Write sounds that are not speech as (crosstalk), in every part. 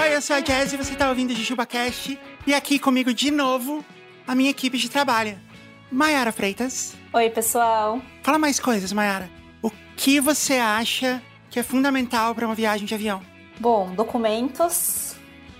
Oi, eu sou a Jazz e você tá ouvindo o JujubaCast. E aqui comigo de novo, a minha equipe de trabalho. Maiara Freitas. Oi, pessoal. Fala mais coisas, Maiara. O que você acha que é fundamental para uma viagem de avião? Bom, documentos,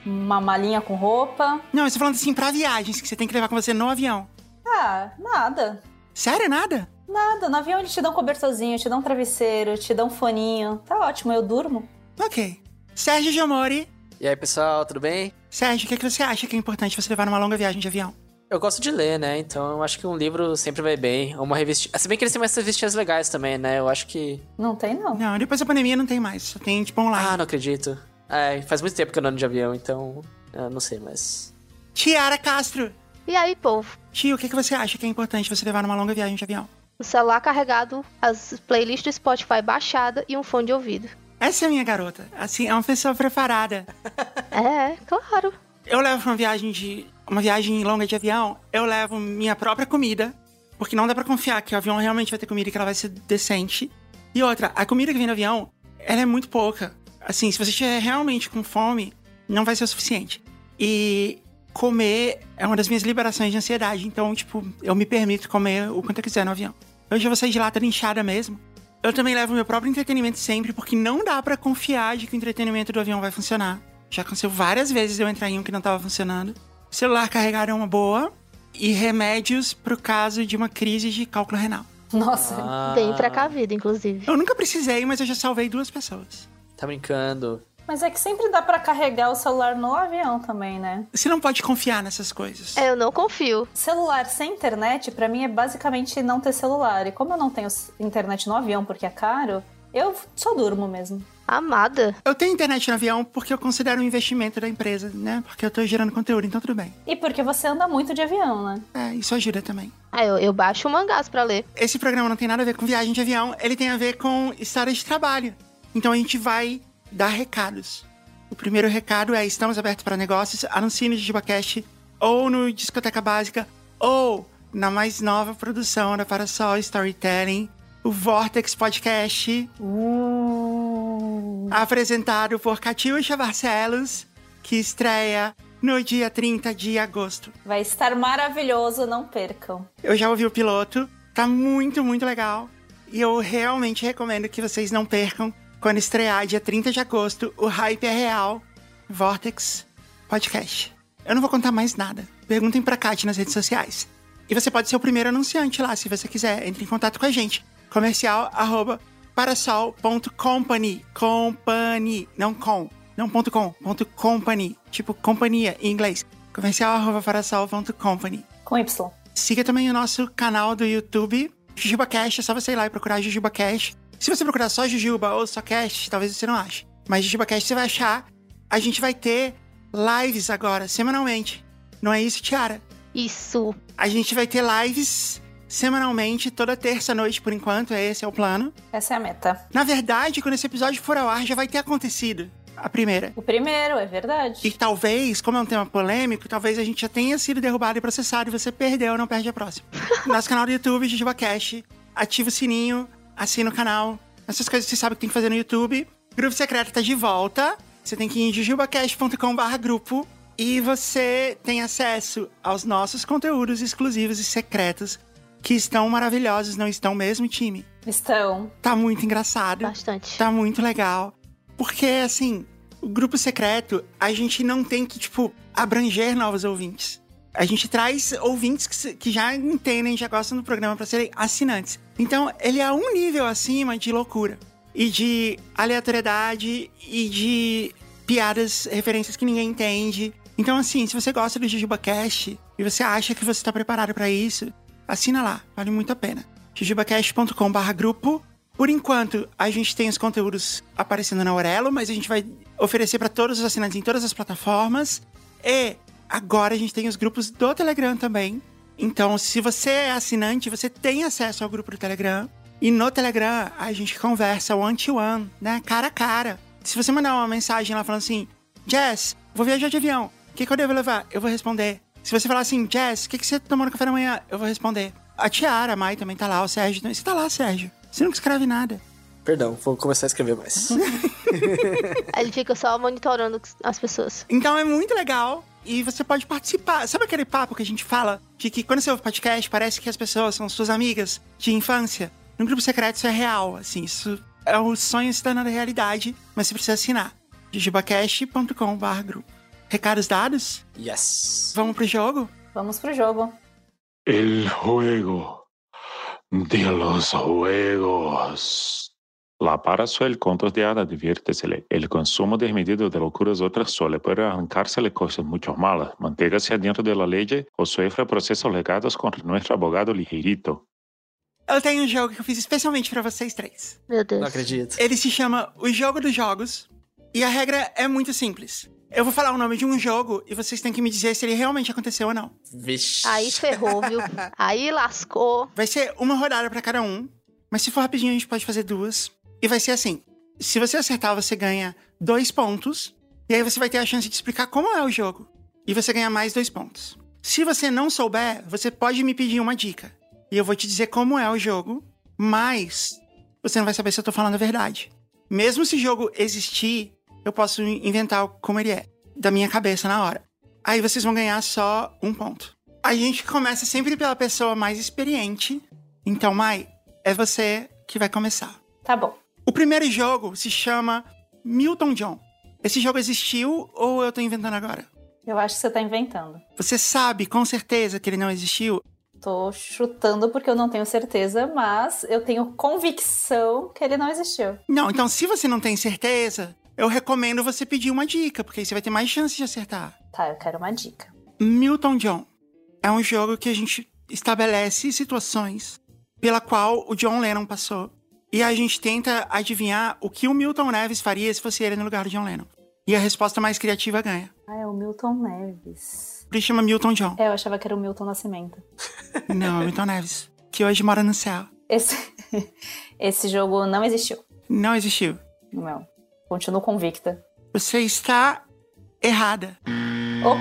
uma malinha com roupa. Não, eu tô falando assim, pra viagens que você tem que levar com você no avião. Ah, nada. Sério, nada? Nada. No avião eles te dão um cobertorzinho, te dão um travesseiro, te dão um foninho. Tá ótimo, eu durmo. Ok. Sérgio Giamori. E aí, pessoal, tudo bem? Sérgio, o que, é que você acha que é importante você levar numa longa viagem de avião? Eu gosto de ler, né? Então eu acho que um livro sempre vai bem. Uma revistinha. Se bem que eles têm umas revistinhas legais também, né? Eu acho que. Não tem, não. Não, depois da pandemia não tem mais. Só tem, tipo, online. Ah, não acredito. É, faz muito tempo que eu não ando de avião, então. Eu não sei, mas. Tiara Castro. E aí, povo? Tio, o que, que você acha que é importante você levar numa longa viagem de avião? O celular carregado, as playlists do Spotify baixada e um fone de ouvido. Essa é a minha garota. Assim, é uma pessoa preparada. (laughs) É, claro. Eu levo pra uma viagem de. uma viagem longa de avião, eu levo minha própria comida. Porque não dá pra confiar que o avião realmente vai ter comida e que ela vai ser decente. E outra, a comida que vem no avião, ela é muito pouca. Assim, se você estiver realmente com fome, não vai ser o suficiente. E comer é uma das minhas liberações de ansiedade. Então, tipo, eu me permito comer o quanto eu quiser no avião. Hoje eu vou sair de lá toda inchada mesmo. Eu também levo meu próprio entretenimento sempre, porque não dá pra confiar de que o entretenimento do avião vai funcionar. Já aconteceu várias vezes eu entrar em um que não tava funcionando. Celular carregado é uma boa. E remédios pro caso de uma crise de cálculo renal. Nossa. Ah, Bem precavido, inclusive. Eu nunca precisei, mas eu já salvei duas pessoas. Tá brincando. Mas é que sempre dá pra carregar o celular no avião também, né? Você não pode confiar nessas coisas. É, eu não confio. Celular sem internet, pra mim, é basicamente não ter celular. E como eu não tenho internet no avião porque é caro, eu só durmo mesmo. Amada. Eu tenho internet no avião porque eu considero um investimento da empresa, né? Porque eu tô gerando conteúdo, então tudo bem. E porque você anda muito de avião, né? É, isso ajuda também. Ah, eu, eu baixo mangás pra ler. Esse programa não tem nada a ver com viagem de avião, ele tem a ver com história de trabalho. Então a gente vai dar recados. O primeiro recado é: estamos abertos para negócios. Anuncie no JujubaCast ou no Discoteca Básica ou na mais nova produção da Parasol Storytelling, o Vortex Podcast, Uh. apresentado por Catiuxa Barcelos, que estreia no dia 30 de agosto. Vai estar maravilhoso, não percam. Eu já ouvi o piloto, tá muito, muito legal. E eu realmente recomendo que vocês não percam quando estrear dia 30 de agosto, o hype é real. Vortex Podcast. Eu não vou contar mais nada. Perguntem pra Kat nas redes sociais. E você pode ser o primeiro anunciante lá, se você quiser. Entre em contato com a gente. Comercial arroba parasol.company. Company, não com. Não ponto .com, ponto company. Tipo companhia em inglês. Comercial arroba parasol.company. Com Y. Siga também o nosso canal do YouTube, JujubaCast. É só você ir lá e procurar JujubaCast. Se você procurar só Jujuba ou só Cast, talvez você não ache. Mas JujubaCast você vai achar. A gente vai ter lives agora, semanalmente. Não é isso, Tiara? Isso. A gente vai ter lives semanalmente, toda terça-noite por enquanto. Esse é o plano. Essa é a meta. Na verdade, quando esse episódio for ao ar, já vai ter acontecido a primeira. O primeiro, é verdade. E talvez, como é um tema polêmico, talvez a gente já tenha sido derrubado e processado e você perdeu, não perde a próxima. (laughs) Nosso canal do YouTube, JujubaCast. Ativa o sininho, assina o canal. Essas coisas que você sabe que tem que fazer no YouTube. Grupo Secreto tá de volta. Você tem que ir em jujubacast.com.br grupo. E você tem acesso aos nossos conteúdos exclusivos e secretos que estão maravilhosos, não estão mesmo, time? Estão. Tá muito engraçado. Bastante. Tá muito legal. Porque, assim, o grupo secreto, a gente não tem que, tipo, abranger novos ouvintes. A gente traz ouvintes que, que já entendem, já gostam do programa pra serem assinantes. Então, ele é um nível acima de loucura. E de aleatoriedade e de piadas, referências que ninguém entende. Então, assim, se você gosta do JujubaCast e você acha que você tá preparado pra isso, assina lá, vale muito a pena. jujubacast.com.br grupo. Por enquanto, a gente tem os conteúdos aparecendo na Aurelo, mas a gente vai oferecer para todos os assinantes em todas as plataformas. E agora a gente tem os grupos do Telegram também. Então, se você é assinante, você tem acesso ao grupo do Telegram. E no Telegram, a gente conversa one-to-one, né? Cara a cara. Se você mandar uma mensagem lá falando assim, Jess, vou viajar de avião, o que, que eu devo levar? Eu vou responder, Se você falar assim, Jess, o que, que você tomou no café da manhã? Eu vou responder. A Tiara, a Mai também tá lá, o Sérgio. também. Você tá lá, Sérgio. Você nunca escreve nada. Perdão, vou começar a escrever mais. (laughs) Ele fica só monitorando as pessoas. Então é muito legal e você pode participar. Sabe aquele papo que a gente fala de que quando você ouve podcast parece que as pessoas são suas amigas de infância? No grupo secreto isso é real, assim, isso é o sonho se tornando realidade, mas você precisa assinar. jujubacast.com.br grupo. Recados dados? yes. Vamos pro jogo? Vamos pro jogo. El juego de los juegos. La Parasuel Contos de Hada diviértesele. El consumo desmedido de locuras otras suele puede arrancársele cosas mucho malas. Manténgase adentro de la ley o sufra procesos legados contra nuestro abogado ligeirito. Eu tenho um jogo que eu fiz especialmente pra vocês três. Meu Deus. Não acredito. Ele se chama O Jogo dos Jogos e a regra é muito simples. Eu vou falar o nome de um jogo e vocês têm que me dizer se ele realmente aconteceu ou não. Vixe. Aí ferrou, viu? (laughs) Aí lascou. Vai ser uma rodada pra cada um, mas se for rapidinho a gente pode fazer duas. E vai ser assim: se você acertar, você ganha dois pontos, e aí você vai ter a chance de explicar como é o jogo. E você ganha mais dois pontos. Se você não souber, você pode me pedir uma dica. E eu vou te dizer como é o jogo, mas você não vai saber se eu tô falando a verdade. Mesmo se o jogo existir, eu posso inventar como ele é, da minha cabeça na hora. Aí vocês vão ganhar só um ponto. A gente começa sempre pela pessoa mais experiente. Então, Mai, é você que vai começar. Tá bom. O primeiro jogo se chama Milton John. Esse jogo existiu ou eu tô inventando agora? Eu acho que você tá inventando. Você sabe com certeza que ele não existiu? Tô chutando porque eu não tenho certeza, mas eu tenho convicção que ele não existiu. Não, então se você não tem certeza, eu recomendo você pedir uma dica, porque aí você vai ter mais chance de acertar. Tá, eu quero uma dica. Milton John é um jogo que a gente estabelece situações pela qual o John Lennon passou. E a gente tenta adivinhar o que o Milton Neves faria se fosse ele no lugar do John Lennon. E a resposta mais criativa ganha. Ah, é o Milton Neves. Isso chama Milton John. É, eu achava que era o Milton Nascimento. (laughs) Não, é Milton Neves. Que hoje mora no céu. Esse, (laughs) esse jogo não existiu. Não existiu. Não. Continuo convicta. Você está errada. Oh,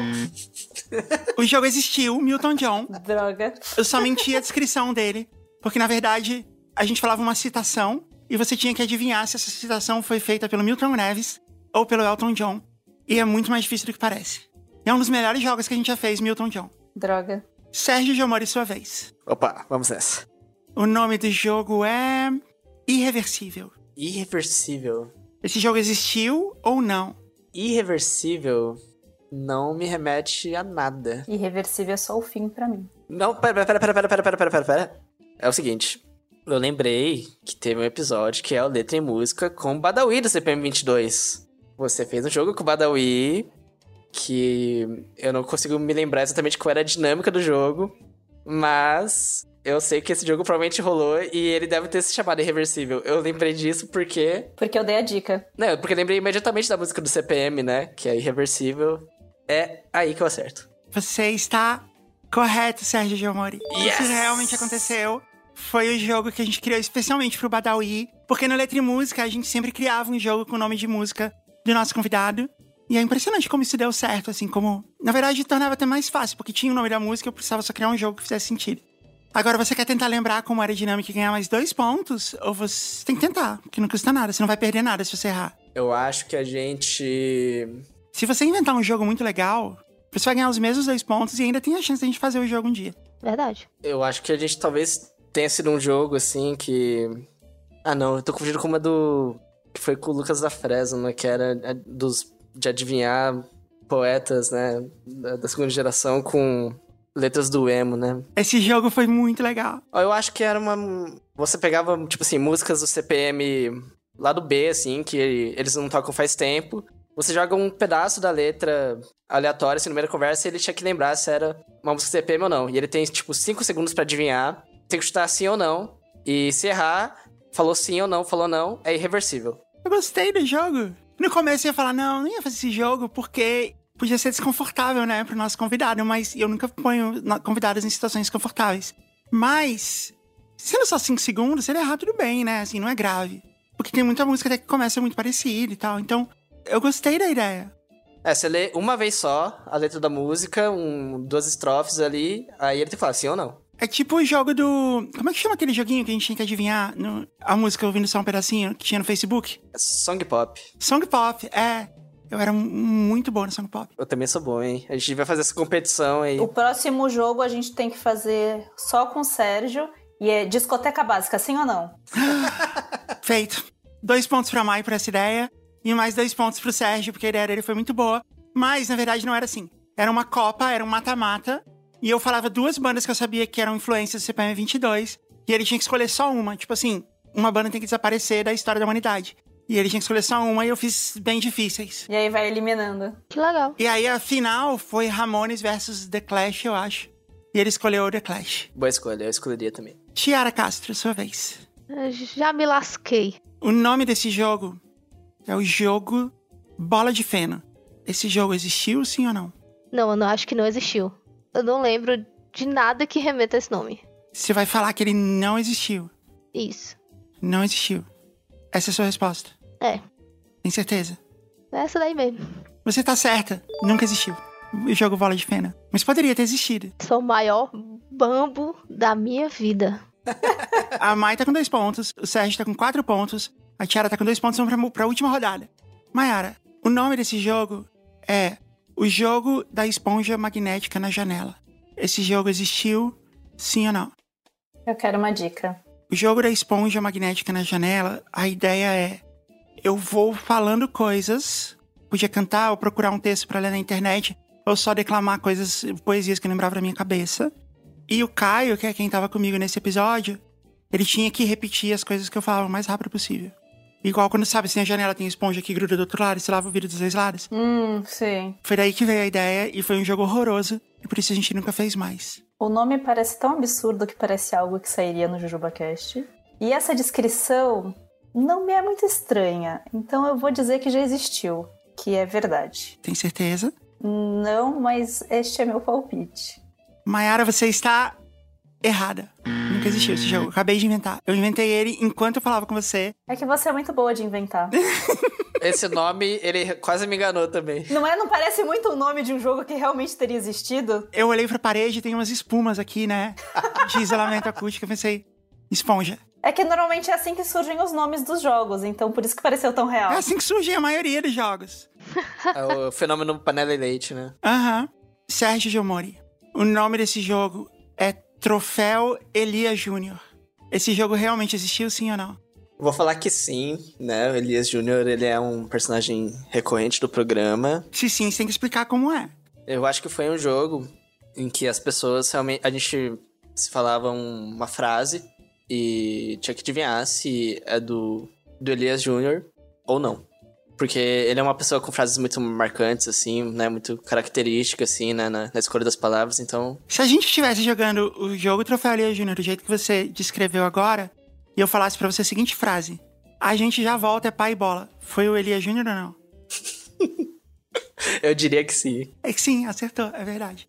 O jogo existiu, Milton John. droga. Eu só menti a descrição dele. Porque, na verdade, a gente falava uma citação e você tinha que adivinhar se essa citação foi feita pelo Milton Neves ou pelo Elton John. E é muito mais difícil do que parece. E é um dos melhores jogos que a gente já fez, Milton John. Droga. Sérgio Giomori, sua vez. Opa, vamos nessa. O nome do jogo é. Irreversível. Irreversível. Esse jogo existiu ou não? Irreversível não me remete a nada. Irreversível é só o fim pra mim. Não, pera, pera, pera, pera, pera, pera, pera, pera, pera. É o seguinte. Eu lembrei que teve um episódio que é o Letra em Música com o Badawi do CPM22. Você fez um jogo com o Badawi que eu não consigo me lembrar exatamente qual era a dinâmica do jogo, mas eu sei que esse jogo provavelmente rolou e ele deve ter se chamado Irreversível. Eu lembrei disso porque. Porque eu dei a dica. Não, porque eu lembrei imediatamente da música do CPM, né? Que é Irreversível. É aí que eu acerto. Você está correto, Sérgio Giomori. Yes! Isso realmente aconteceu. Foi o jogo que a gente criou especialmente pro Badawi. Porque no Letra e Música a gente sempre criava um jogo com o nome de música do nosso convidado. E é impressionante como isso deu certo, assim, como. Na verdade, tornava até mais fácil, porque tinha o nome da música, eu precisava só criar um jogo que fizesse sentido. Agora, você quer tentar lembrar como era a dinâmica e ganhar mais dois pontos? Ou você tem que tentar, porque não custa nada, você não vai perder nada se você errar. Eu acho que a gente. Se você inventar um jogo muito legal, você vai ganhar os mesmos dois pontos e ainda tem a chance de a gente fazer o jogo um dia. Verdade. Eu acho que a gente talvez tenha sido um jogo assim que. Ah, não, eu tô confundindo com uma do. Que foi com o Lucas da Fresno, né? Que era a- dos. de adivinhar poetas, né? Da, da segunda geração com letras do emo, né? Esse jogo foi muito legal. Eu acho que era uma. Você pegava, tipo assim, músicas do CPM lá do B, assim, que eles não tocam faz tempo. Você joga um pedaço da letra aleatória, assim, no meio da conversa, e ele tinha que lembrar se era uma música CPM ou não. E ele tem, tipo, 5 segundos pra adivinhar. Tem que chutar sim ou não. E se errar, falou sim ou não, falou não, é irreversível. Eu gostei do jogo. No começo eu ia falar, não, não ia fazer esse jogo porque podia ser desconfortável, né, pro nosso convidado, mas eu nunca ponho convidados em situações desconfortáveis. Mas, sendo só 5 segundos, se ele errar, tudo bem, né, assim, não é grave. Porque tem muita música até que começa muito parecida e tal, então eu gostei da ideia. É, você lê uma vez só a letra da música, um, duas estrofes ali, aí ele tem que falar sim ou não. É tipo o jogo do. Como é que chama aquele joguinho que a gente tinha que adivinhar no- a música ouvindo só um pedacinho que tinha no Facebook? Song pop. Song Pop, é. Eu era mu- muito bom no Song Pop. Eu também sou bom, hein? A gente vai fazer essa competição aí. O próximo jogo a gente tem que fazer só com o Sérgio. E é discoteca básica, sim ou não? (laughs) Feito. Dois pontos pra Mai por essa ideia. E mais dois pontos pro Sérgio, porque a ideia dele foi muito boa. Mas, na verdade, não era assim. Era uma Copa, era um mata-mata. E eu falava duas bandas que eu sabia que eram influências do CPM 22. E ele tinha que escolher só uma. Tipo assim, uma banda tem que desaparecer da história da humanidade. E ele tinha que escolher só uma e eu fiz bem difíceis. E aí vai eliminando. Que legal. E aí a final foi Ramones versus The Clash, eu acho. E ele escolheu o The Clash. Boa escolha, eu escolheria também. Tiara Castro, sua vez. Eu Já me lasquei. O nome desse jogo é o jogo Bola de Feno. Esse jogo existiu, sim ou não? Não, eu não acho que não existiu. Eu não lembro de nada que remeta a esse nome. Você vai falar que ele não existiu. Isso. Não existiu. Essa é a sua resposta. É. Tem certeza? Essa daí mesmo. Você tá certa. Nunca existiu. O jogo Bola de Feno. Mas poderia ter existido. Sou o maior bambo da minha vida. (laughs) A Mai tá com dois pontos. O Sérgio tá com quatro pontos. A Tiara tá com dois pontos. Vamos pra, pra última rodada. Mayara, o nome desse jogo é O Jogo da Esponja Magnética na Janela. Esse jogo existiu, sim ou não? Eu quero uma dica. O jogo da esponja magnética na janela, a ideia é: eu vou falando coisas, podia cantar ou procurar um texto pra ler na internet, ou só declamar coisas, poesias que eu lembrava da minha cabeça. E o Caio, que é quem tava comigo nesse episódio, ele tinha que repetir as coisas que eu falava o mais rápido possível. Igual quando, sabe, assim, a janela tem esponja que gruda do outro lado e você lava o vidro dos dois lados. Hum, sim. Foi daí que veio a ideia e foi um jogo horroroso, e por isso a gente nunca fez mais. O nome parece tão absurdo que parece algo que sairia no JujubaCast. E essa descrição não me é muito estranha, então eu vou dizer que já existiu, que é verdade. Tem certeza? Não, mas este é meu palpite. Mayara, você está errada. Nunca existiu esse jogo. Acabei de inventar. Eu inventei ele enquanto eu falava com você. É que você é muito boa de inventar. (laughs) Esse nome, ele quase me enganou também. Não é? Não parece muito o nome de um jogo que realmente teria existido? Eu olhei pra parede e tem umas espumas aqui, né? (laughs) De isolamento acústico. Eu pensei, esponja. É que normalmente é assim que surgem os nomes dos jogos, então por isso que pareceu tão real. É assim que surge a maioria dos jogos. É o fenômeno panela e leite, né? Aham. Sérgio Gilmori. O nome desse jogo é Troféu Elia Júnior. Esse jogo realmente existiu, sim ou não? Vou falar que sim, né? O Elias Júnior, ele é um personagem recorrente do programa. Se sim, você tem que explicar como é. Eu acho que foi um jogo em que as pessoas realmente. A gente se falava um- uma frase e tinha que adivinhar se é do, do Elias Júnior ou não. Porque ele é uma pessoa com frases muito marcantes, assim, né? Muito característica, assim, né? Na, na escolha das palavras, então. Se a gente estivesse jogando o jogo Troféu Júnior do jeito que você descreveu agora, e eu falasse pra você a seguinte frase: A gente já volta, é pai e bola. Foi o Elia Júnior ou não? (laughs) Eu diria que sim. É que sim, acertou, é verdade.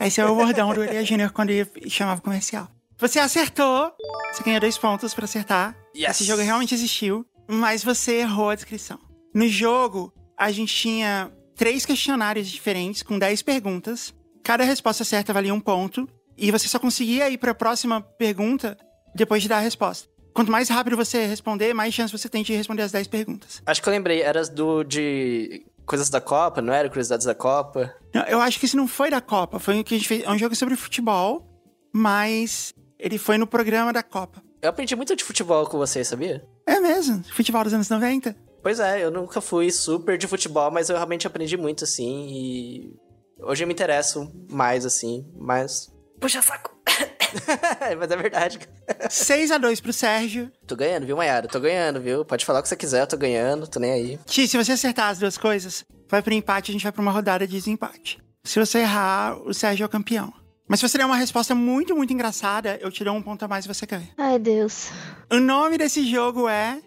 Esse é o bordão do Elia Júnior quando ele chamava comercial. Você acertou, você ganhou dois pontos pra acertar. Yes. Esse jogo realmente existiu, mas você errou a descrição. No jogo, a gente tinha três questionários diferentes com 10 perguntas. Cada resposta certa valia um ponto. E você só conseguia ir pra próxima pergunta depois de dar a resposta. Quanto mais rápido você responder, mais chance você tem de responder as 10 perguntas. Acho que eu lembrei, era do de coisas da Copa, não era? Curiosidades da Copa. Não, Eu acho que esse não foi da Copa. Foi o que a gente fez. É um jogo sobre futebol, mas ele foi no programa da Copa. Eu aprendi muito de futebol com vocês, sabia? É mesmo, futebol dos anos 90. Pois é, eu nunca fui super de futebol, mas eu realmente aprendi muito, assim, e hoje eu me interesso mais, assim, mas... Puxa saco! (laughs) mas é verdade. 6 a 2 pro Sérgio. Tô ganhando, viu, Mayara? Tô ganhando, viu? Pode falar o que você quiser, eu tô ganhando, tô nem aí. Ti, se você acertar as duas coisas, vai pro empate, a gente vai pra uma rodada de desempate. Se você errar, o Sérgio é o campeão. Mas se você der uma resposta muito, muito engraçada, eu te dou um ponto a mais e você ganha. Ai, Deus. O nome desse jogo é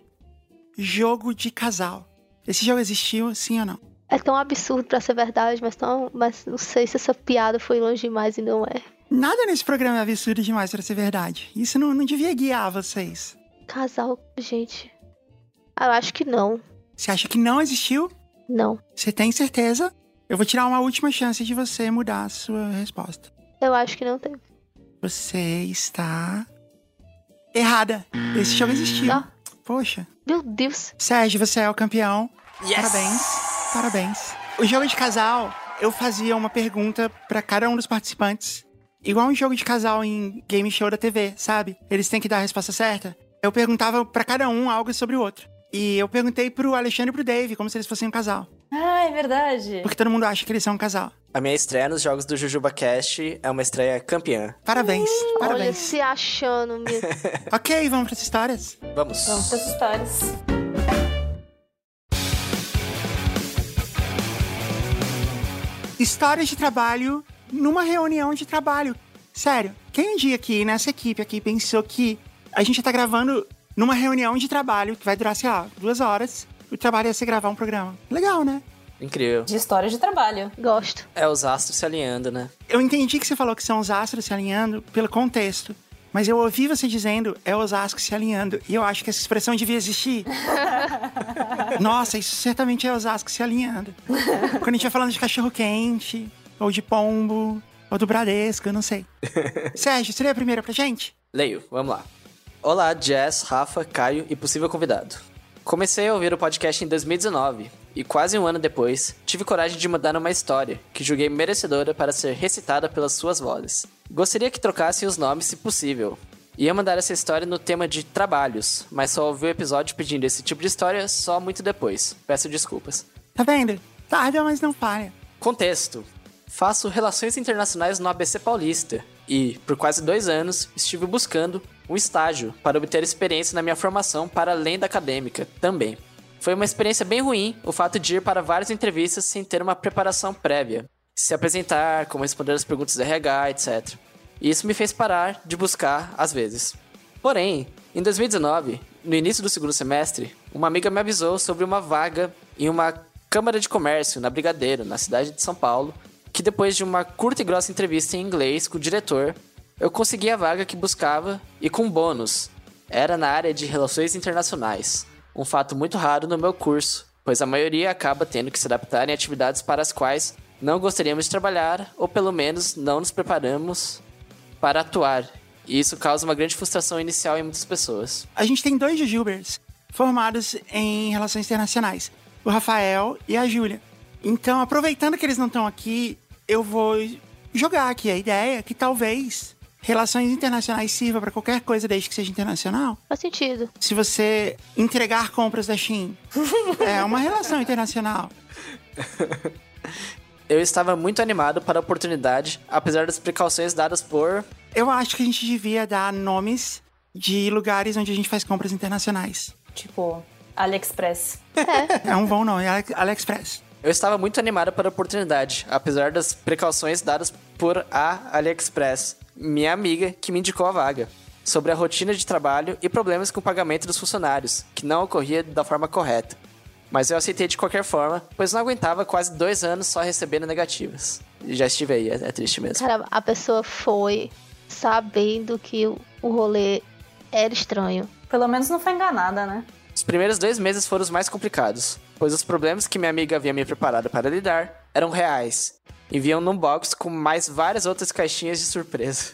Jogo de Casal. Esse jogo existiu, sim ou não? É tão absurdo pra ser verdade, mas, tão, mas não sei se essa piada foi longe demais e não é. Nada nesse programa é absurdo demais pra ser verdade. Isso não, não devia guiar vocês. Casal, gente. Eu acho que não. Você acha que não existiu? Não. Você tem certeza? Eu vou tirar uma última chance de você mudar a sua resposta. Eu acho que não teve. Você está errada. Esse jogo existiu. Ah. Poxa. Meu Deus. Sérgio, você é o campeão. Yes! Parabéns. Parabéns. O jogo de casal, eu fazia uma pergunta pra cada um dos participantes. Igual um jogo de casal em game show da TV, sabe? Eles têm que dar a resposta certa. Eu perguntava pra cada um algo sobre o outro. E eu perguntei pro Alexandre e pro Dave como se eles fossem um casal. Ah, é verdade. Porque todo mundo acha que eles são um casal. A minha estreia nos jogos do Jujuba Cast é uma estreia campeã. Parabéns, Olha, parabéns. se achando. Meu... (laughs) Ok, vamos pras histórias. Vamos. Vamos pras histórias. Histórias de trabalho numa reunião de trabalho. Sério, quem um dia aqui nessa equipe aqui pensou que a gente tá gravando numa reunião de trabalho que vai durar, sei lá, duas horas. O trabalho ia ser gravar um programa. Legal, né? Incrível. De histórias de trabalho. Gosto. É os astros se alinhando, né? Eu entendi que você falou que são os astros se alinhando pelo contexto. Mas eu ouvi você dizendo é os astros se alinhando. E eu acho que essa expressão devia existir. (laughs) Nossa, isso certamente é os astros se alinhando. Quando a gente vai falando de cachorro quente, ou de pombo, ou do Bradesco, eu não sei. (laughs) Sérgio, você lê a primeira pra gente? Leio, vamos lá. Olá, Jess, Rafa, Caio e possível convidado. Comecei a ouvir o podcast em 2019 e quase um ano depois, tive coragem de mandar uma história que julguei merecedora para ser recitada pelas suas vozes. Gostaria que trocassem os nomes se possível. Ia mandar essa história no tema de trabalhos, mas só ouvi o episódio pedindo esse tipo de história só muito depois. Peço desculpas. Tá vendo? Tarda, mas não falha. Contexto: Faço Relações Internacionais no ABC Paulista e, por quase dois anos, estive buscando um estágio para obter experiência na minha formação para além da acadêmica também. Foi uma experiência bem ruim o fato de ir para várias entrevistas sem ter uma preparação prévia, se apresentar, como responder as perguntas do RH, etc. E isso me fez parar de buscar às vezes. Porém, em 2019, no início do segundo semestre, uma amiga me avisou sobre uma vaga em uma Câmara de Comércio na Brigadeiro, na cidade de São Paulo, que depois de uma curta e grossa entrevista em inglês com o diretor, eu consegui a vaga que buscava e com bônus. Era na área de relações internacionais, um fato muito raro no meu curso, pois a maioria acaba tendo que se adaptar em atividades para as quais não gostaríamos de trabalhar ou pelo menos não nos preparamos para atuar. E isso causa uma grande frustração inicial em muitas pessoas. A gente tem dois Jujubers formados em relações internacionais, o Rafael e a Júlia. Então, aproveitando que eles não estão aqui, eu vou jogar aqui a ideia que talvez relações internacionais sirva para qualquer coisa desde que seja internacional. Faz sentido. Se você entregar compras da Shein, (laughs) é uma relação internacional. Eu estava muito animado para a oportunidade, apesar das precauções dadas por. Eu acho que a gente devia dar nomes de lugares onde a gente faz compras internacionais. Tipo, AliExpress. É um bom nome, AliExpress. Eu estava muito animado para a oportunidade, apesar das precauções dadas por a AliExpress, minha amiga que me indicou a vaga, sobre a rotina de trabalho e problemas com o pagamento dos funcionários, que não ocorria da forma correta. Mas eu aceitei de qualquer forma, pois não aguentava quase dois anos só recebendo negativas. E Já estive aí, é, é triste mesmo. Cara, a pessoa foi sabendo que o, o rolê era estranho. Pelo menos não foi enganada, né? Os primeiros dois meses foram os mais complicados, pois os problemas que minha amiga havia me preparado para lidar eram reais. E vinham num box com mais várias outras caixinhas de surpresa.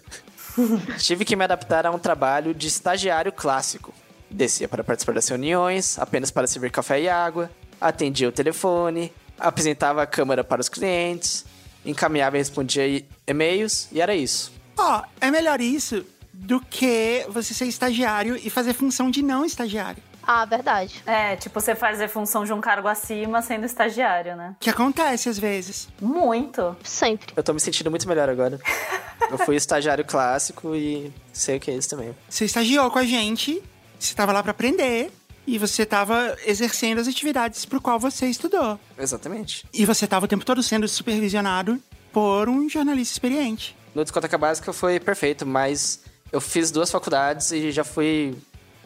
(laughs) Tive que me adaptar a um trabalho de estagiário clássico. Descia para participar das reuniões, apenas para servir café e água, atendia o telefone, apresentava a câmera para os clientes, encaminhava e respondia e-mails, e era isso. Ó, é melhor isso do que você ser estagiário e fazer função de não estagiário. Ah, verdade. É, tipo, você fazer função de um cargo acima sendo estagiário, né? Que acontece às vezes. Muito. Sempre. Eu tô me sentindo muito melhor agora. (laughs) Eu fui estagiário clássico e sei o que é isso também. Você estagiou com a gente, você tava lá pra aprender e você tava exercendo as atividades pro qual você estudou. Exatamente. E você tava o tempo todo sendo supervisionado por um jornalista experiente. No discoteca básica foi perfeito, mas eu fiz duas faculdades e já fui.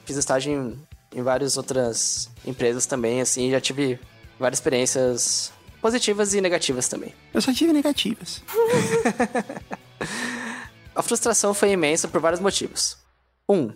Fiz estágio em, em várias outras empresas também, assim, já tive várias experiências positivas e negativas também. Eu só tive negativas. (laughs) A frustração foi imensa por vários motivos. 1. Um,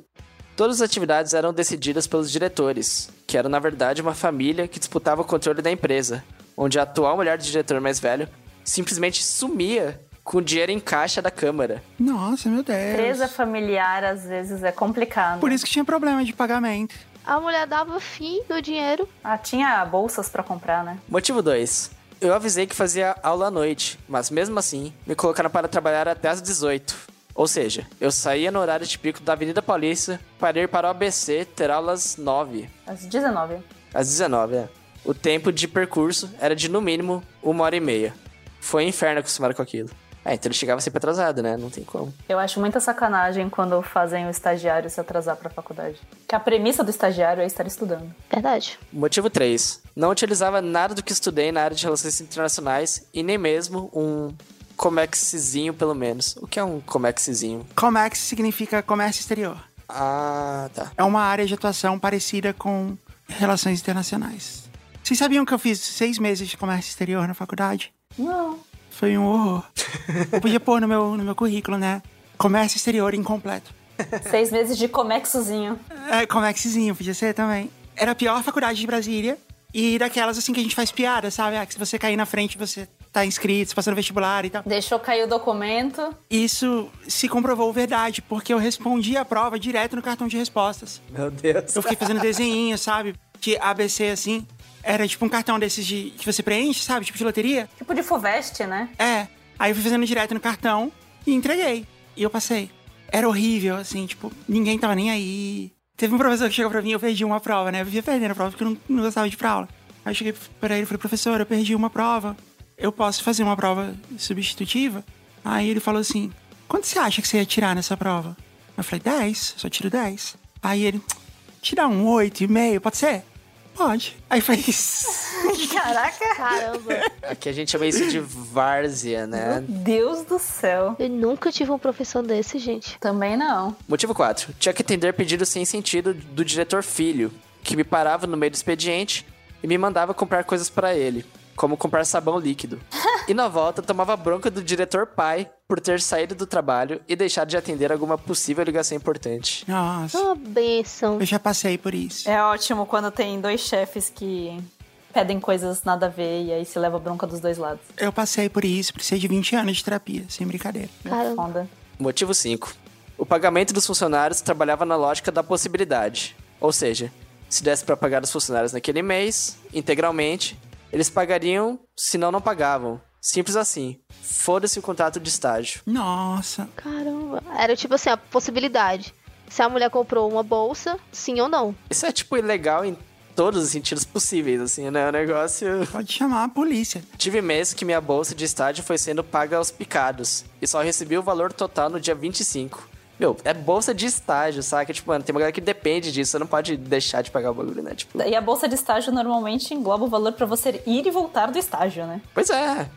todas as atividades eram decididas pelos diretores, que eram na verdade uma família que disputava o controle da empresa, onde a atual mulher do diretor mais velho simplesmente sumia com o dinheiro em caixa da Câmara. Nossa, meu Deus. Empresa familiar às vezes é complicado. Por isso que tinha problema de pagamento. A mulher dava fim do dinheiro. Ah, tinha bolsas pra comprar, né? Motivo 2. Eu avisei que fazia aula à noite, mas mesmo assim, me colocaram para trabalhar até às 18. Ou seja, eu saía no horário típico da Avenida Paulista para ir para o ABC ter aulas 9. Às 19. Às 19, é. O tempo de percurso era de no mínimo uma hora e meia. Foi um inferno acostumado com aquilo. É, então ele chegava sempre atrasado, né? Não tem como. Eu acho muita sacanagem quando fazem o estagiário se atrasar pra faculdade. Que a premissa do estagiário é estar estudando. Verdade. Motivo 3. Não utilizava nada do que estudei na área de relações internacionais e nem mesmo um comexzinho, pelo menos. O que é um comexzinho? Comex significa comércio exterior. Ah, tá. É uma área de atuação parecida com relações internacionais. Vocês sabiam que eu fiz seis meses de comércio exterior na faculdade? Não. Foi um horror. Eu podia pôr no meu, no meu currículo, né? Comércio exterior incompleto. Seis meses de comexozinho. É, Comexzinho, podia ser também. Era a pior faculdade de Brasília. E daquelas assim que a gente faz piada, sabe? Ah, que se você cair na frente, você tá inscrito, você passou no vestibular e tal. Deixou cair o documento. Isso se comprovou verdade, porque eu respondi a prova direto no cartão de respostas. Meu Deus. Eu fiquei fazendo desenho, sabe? De ABC assim. Era tipo um cartão desses de que você preenche, sabe? Tipo de loteria. Tipo de Fuveste, né? É. Aí eu fui fazendo direto no cartão e entreguei. E eu passei. Era horrível, assim, tipo, ninguém tava nem aí. Teve um professor que chegou pra mim, eu perdi uma prova, né? Eu vivia perdendo a prova porque eu não, não gostava de ir pra aula. Aí eu cheguei pra ele e falei, professor, eu perdi uma prova. Eu posso fazer uma prova substitutiva? Aí ele falou assim: quanto você acha que você ia tirar nessa prova? Eu falei, 10, só tiro 10. Aí ele, tirar um 8,5, pode ser? Pode. Aí foi isso. (laughs) Caraca. Caramba. Aqui a gente chama isso de várzea, né? Meu Deus do céu. Eu nunca tive um professor desse, gente. Também não. Motivo 4. Tinha que atender pedidos sem sentido do diretor filho, que me parava no meio do expediente e me mandava comprar coisas pra ele, como comprar sabão líquido. E na volta tomava bronca do diretor pai por ter saído do trabalho e deixado de atender alguma possível ligação importante. Nossa, Uma benção. eu já passei por isso. É ótimo quando tem dois chefes que pedem coisas nada a ver e aí se leva bronca dos dois lados. Eu passei por isso, precisei de 20 anos de terapia, sem brincadeira. Caramba. Motivo 5. O pagamento dos funcionários trabalhava na lógica da possibilidade. Ou seja, se desse para pagar os funcionários naquele mês, integralmente, eles pagariam, senão não pagavam. Simples assim. Foda-se o contrato de estágio. Nossa, Caramba. Era tipo assim, a possibilidade. Se a mulher comprou uma bolsa, sim ou não. Isso é, tipo, ilegal em todos os sentidos possíveis, assim, né? O negócio... (laughs) pode chamar a polícia. Tive mês que minha bolsa de estágio foi sendo paga aos picados. E só recebi o valor total no dia 25. Meu, é bolsa de estágio, saca? Tipo, mano, tem uma galera que depende disso. Você não pode deixar de pagar o bagulho, né? Tipo, E a bolsa de estágio normalmente engloba o valor pra você ir e voltar do estágio, né? pois é.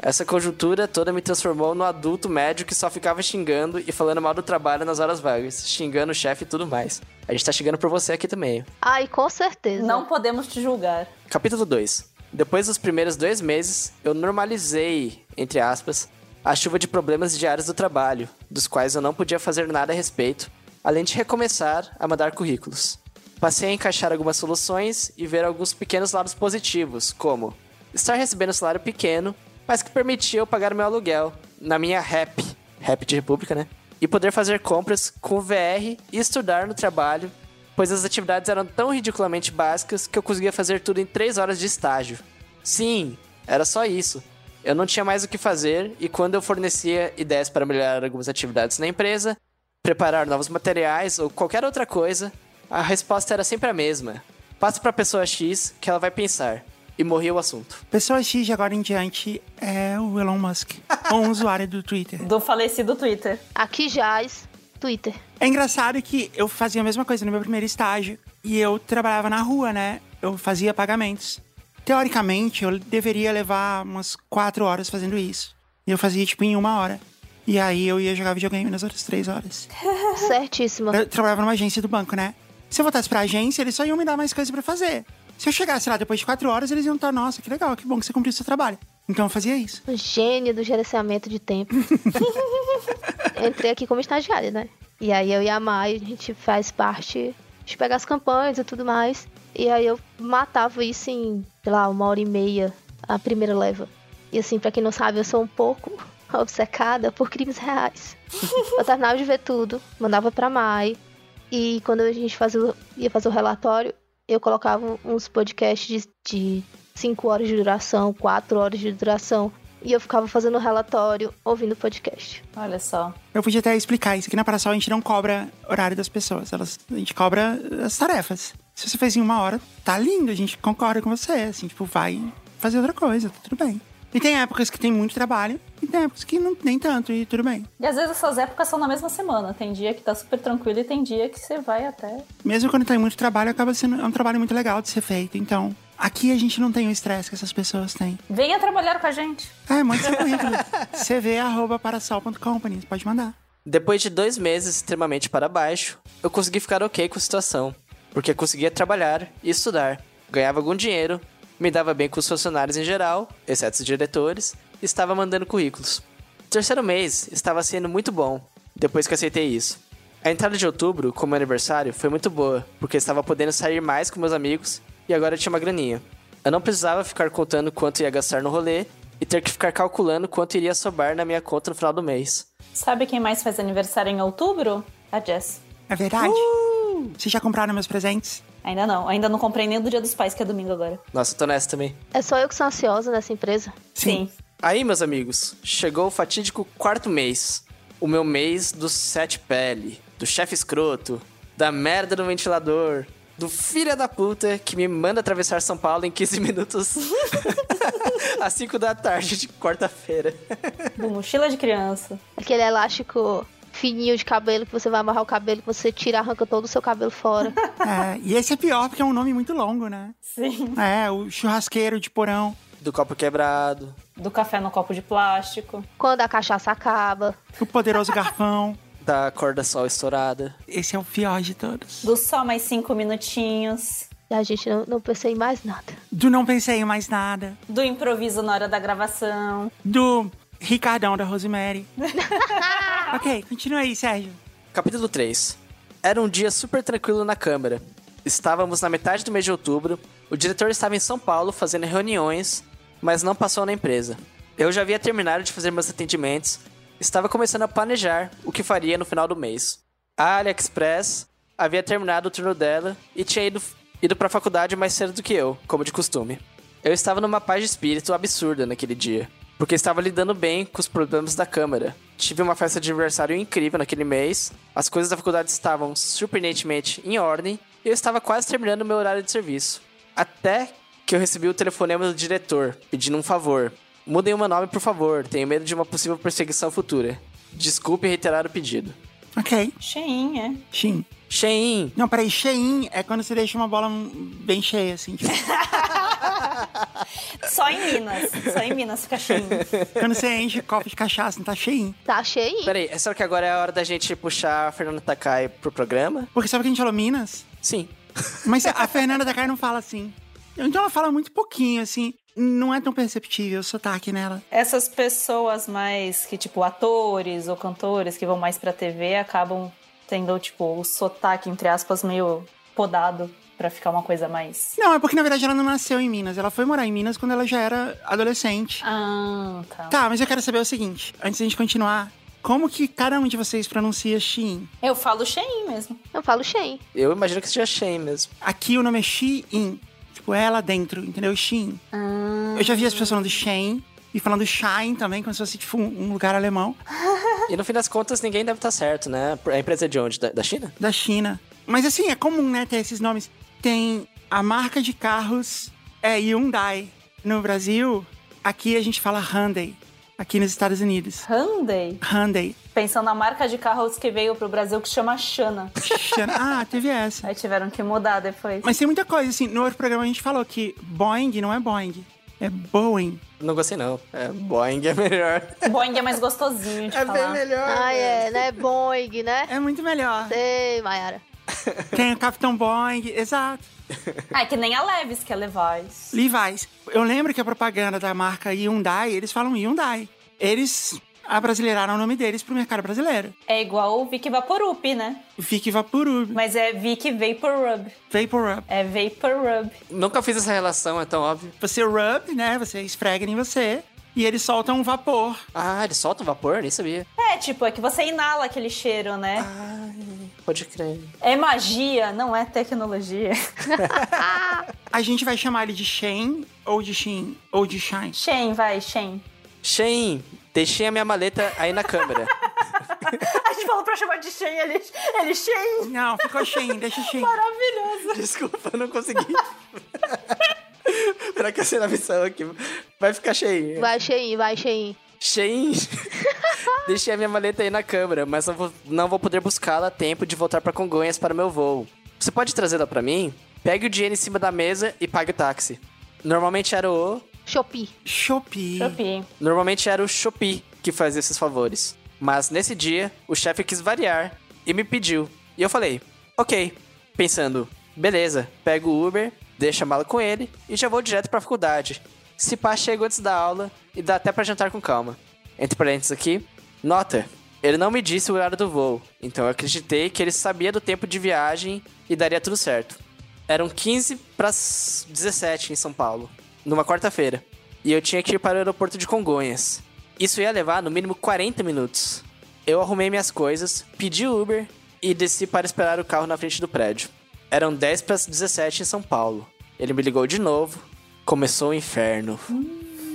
Essa conjuntura toda me transformou no adulto médio que só ficava xingando e falando mal do trabalho nas horas vagas, xingando o chefe e tudo mais. A gente tá chegando por você aqui também. Ai, com certeza. Não podemos te julgar. Capítulo 2. Depois dos primeiros dois meses, eu normalizei, entre aspas, a chuva de problemas diários do trabalho, dos quais eu não podia fazer nada a respeito, além de recomeçar a mandar currículos. Passei a encaixar algumas soluções e ver alguns pequenos lados positivos, como estar recebendo um salário pequeno, mas que permitia eu pagar meu aluguel na minha RAP, RAP de República, né? E poder fazer compras com VR e estudar no trabalho, pois as atividades eram tão ridiculamente básicas que eu conseguia fazer tudo em 3 horas de estágio. Sim, era só isso. Eu não tinha mais o que fazer e quando eu fornecia ideias para melhorar algumas atividades na empresa, preparar novos materiais ou qualquer outra coisa, a resposta era sempre a mesma. Passa para a pessoa X que ela vai pensar. E morria o assunto. Pessoa X de agora em diante é o Elon Musk, (laughs) um usuário do Twitter. Do falecido Twitter. Aqui jaz Twitter. É engraçado que eu fazia a mesma coisa no meu primeiro estágio e eu trabalhava na rua, né? Eu fazia pagamentos. Teoricamente, eu deveria levar umas quatro horas fazendo isso. E eu fazia, tipo, em uma hora. E aí eu ia jogar videogame nas outras três horas. (laughs) Certíssima. Eu trabalhava numa agência do banco, né? Se eu voltasse pra agência, eles só iam me dar mais coisa pra fazer. Se eu chegasse lá depois de quatro horas, eles iam estar, nossa, que legal, que bom que você cumpriu o seu trabalho. Então eu fazia isso. Um gênio do gerenciamento de tempo. (laughs) Entrei aqui como estagiária, né? E aí eu e a Mai, a gente faz parte de pegar as campanhas e tudo mais. E aí eu matava isso em, sei lá, uma hora e meia a primeira leva. E assim, pra quem não sabe, eu sou um pouco (laughs) obcecada por crimes reais. eu terminava de ver tudo, mandava pra Mai. E quando a gente fazia, ia fazer o relatório, eu colocava uns podcasts de 5 horas de duração, 4 horas de duração. E eu ficava fazendo relatório, ouvindo podcast. Olha só. Eu podia até explicar isso aqui na Parasol, a gente não cobra horário das pessoas, elas, a gente cobra as tarefas. Se você fez em uma hora, tá lindo, a gente concorda com você, assim, tipo, vai fazer outra coisa, tá tudo bem. E tem épocas que tem muito trabalho, e tem épocas que não nem tanto, e tudo bem. E às vezes essas épocas são na mesma semana. Tem dia que tá super tranquilo e tem dia que você vai até. Mesmo quando tem muito trabalho, acaba sendo é um trabalho muito legal de ser feito. Então, aqui a gente não tem o estresse que essas pessoas têm. Venha trabalhar com a gente. É, manda seu currículo. (laughs) cv.parasol.company, pode mandar. Depois de dois meses extremamente para baixo, eu consegui ficar ok com a situação, porque conseguia trabalhar e estudar, ganhava algum dinheiro, me dava bem com os funcionários em geral, exceto os diretores, e estava mandando currículos. O terceiro mês estava sendo muito bom, depois que aceitei isso. A entrada de outubro, como aniversário, foi muito boa, porque estava podendo sair mais com meus amigos e agora tinha uma graninha. Eu não precisava ficar contando quanto ia gastar no rolê e ter que ficar calculando quanto iria sobrar na minha conta no final do mês. Sabe quem mais faz aniversário em outubro? A Jess. É verdade? Vocês já compraram meus presentes? Ainda não. Ainda não comprei nem do Dia dos Pais, que é domingo agora. Nossa, eu tô nessa também. É só eu que sou ansiosa nessa empresa. Aí, meus amigos, chegou o fatídico quarto mês. O meu mês do sete pele, do chefe escroto, da merda do ventilador, do filho da puta que me manda atravessar São Paulo em 15 (laughs) minutos (laughs) às 5 da tarde de quarta-feira. (laughs) Do mochila de criança. Aquele elástico fininho de cabelo que você vai amarrar o cabelo, que você tira, arranca todo o seu cabelo fora. (laughs) É, e esse é pior porque é um nome muito longo, né? Sim. É, o churrasqueiro de porão. Do copo quebrado. Do café no copo de plástico. Quando a cachaça acaba. O poderoso garfão. (laughs) Da corda sol estourada. Esse é o pior de todos. Do só mais cinco minutinhos. E a gente não, não pensei em mais nada. Do não pensei em mais nada. Do improviso na hora da gravação. Do Ricardão da Rosemary. (laughs) ok, continua aí, Sérgio. Capítulo 3. Era um dia super tranquilo na Câmara. Estávamos na metade do mês de outubro, o diretor estava em São Paulo fazendo reuniões, mas não passou na empresa. Eu já havia terminado de fazer meus atendimentos, estava começando a planejar o que faria no final do mês. A AliExpress havia terminado o turno dela e tinha ido, ido para a faculdade mais cedo do que eu, como de costume. Eu estava numa paz de espírito absurda naquele dia, porque estava lidando bem com os problemas da Câmara. Tive uma festa de aniversário incrível naquele mês, as coisas da faculdade estavam surpreendentemente em ordem e eu estava quase terminando meu horário de serviço. Até que eu recebi o telefonema do diretor, pedindo um favor. Mudem o meu nome, por favor, tenho medo de uma possível perseguição futura. Desculpe reiterar o pedido. Ok. Cheinho, é. Shin. Shein, Não, peraí, Shein é quando você deixa uma bola bem cheia, assim. Tipo, (laughs) Só em Minas. Só em Minas fica cheinho. quando você enche copo de cachaça, não tá cheinho. Tá cheio. Peraí, é só que agora é a hora da gente puxar a Fernanda Takai pro programa? Porque sabe que a gente falou Minas? Sim. Mas a (laughs) Fernanda da Kai não fala assim. Então ela fala muito pouquinho, assim. Não é tão perceptível o sotaque nela. Essas pessoas mais que, tipo, atores ou cantores que vão mais pra TV acabam tendo, tipo, o sotaque, entre aspas, meio podado pra ficar uma coisa mais. Não, é porque na verdade ela não nasceu em Minas. Ela foi morar em Minas quando ela já era adolescente. Ah, tá. Tá, mas eu quero saber o seguinte, antes da gente continuar. Como que cada um de vocês pronuncia Shein? Eu falo cheinho mesmo. Eu falo Shein. Eu imagino que seja Shein mesmo. Aqui o nome é Shein. Tipo, é lá dentro, entendeu? Shein. Eu já vi as pessoas falando Shein e falando Shine também, como se fosse tipo um um lugar alemão E no fim das contas, ninguém deve estar certo, né? A empresa é de onde? Da, da China? da China. Mas assim, é comum, né, ter esses nomes. Tem a marca de carros é Hyundai. No Brasil, aqui a gente fala Hyundai. Aqui nos Estados Unidos. Hyundai. Hyundai. Pensando na marca de carros que veio pro Brasil que chama Xana. Xana- (laughs) Ah, teve essa. Aí tiveram que mudar depois. Mas tem muita coisa, assim. No outro programa a gente falou que Boeing não é Boeing, é Boeing. Não gostei, não. É, Boeing é melhor. Boeing é mais gostosinho de É falar. bem melhor. Ah, é, né? Boeing, né? É muito melhor. Sei, Mayara. (laughs) Tem o Capitão Boeing, exato. Ah, é que nem a Levis, que é Levi's. Levi's. Eu lembro que a propaganda da marca Hyundai, eles falam Hyundai. Eles abrasileiraram o nome deles pro mercado brasileiro. É igual o Vic Vaporup, né? Vic Vaporub, Mas é Vic Vaporub. Vapor Rub. É Vaporub. Nunca fiz essa relação, é tão óbvio. Você rub, né? Você esfrega em você e ele solta um vapor. Ah, ele solta um vapor? Nem sabia. É, tipo, é que você inala aquele cheiro, né? Pode crer. É magia, não é tecnologia. (laughs) A gente vai chamar ele de Shen, ou de Shin, ou de Shine. Shen, vai, Shen. Shen, deixei a minha maleta aí na câmera. (laughs) A gente falou pra chamar de Shen, ele, ele Shen. Não, ficou Shen, deixa Shen. Maravilhoso. Desculpa, não consegui. (laughs) Será que essa missão aqui vai ficar cheio? Vai, Shein, vai, Shein. Shein, (laughs) deixei a minha maleta aí na câmera, mas não vou, não vou poder buscá-la a tempo de voltar pra Congonhas para o meu voo. Você pode trazê-la pra mim? Pegue o dinheiro em cima da mesa e pague o táxi. Normalmente era o... Shopee. Shopee. Shopee. Normalmente era o Shopee que fazia esses favores. Mas nesse dia, o chefe quis variar e me pediu. E eu falei, ok. Pensando, beleza, pego o Uber, deixo a mala com ele e já vou direto pra faculdade. Se pá, chego antes da aula e dá até pra jantar com calma. Entre parênteses aqui, nota, ele não me disse o horário do voo, então eu acreditei que ele sabia do tempo de viagem e daria tudo certo. Eram 15 para 17 em São Paulo, numa quarta-feira, e eu tinha que ir para o aeroporto de Congonhas. Isso ia levar no mínimo 40 minutos. Eu arrumei minhas coisas, pedi Uber e desci para esperar o carro na frente do prédio. Eram 10 para 17 em São Paulo. Ele me ligou de novo. Começou o inferno.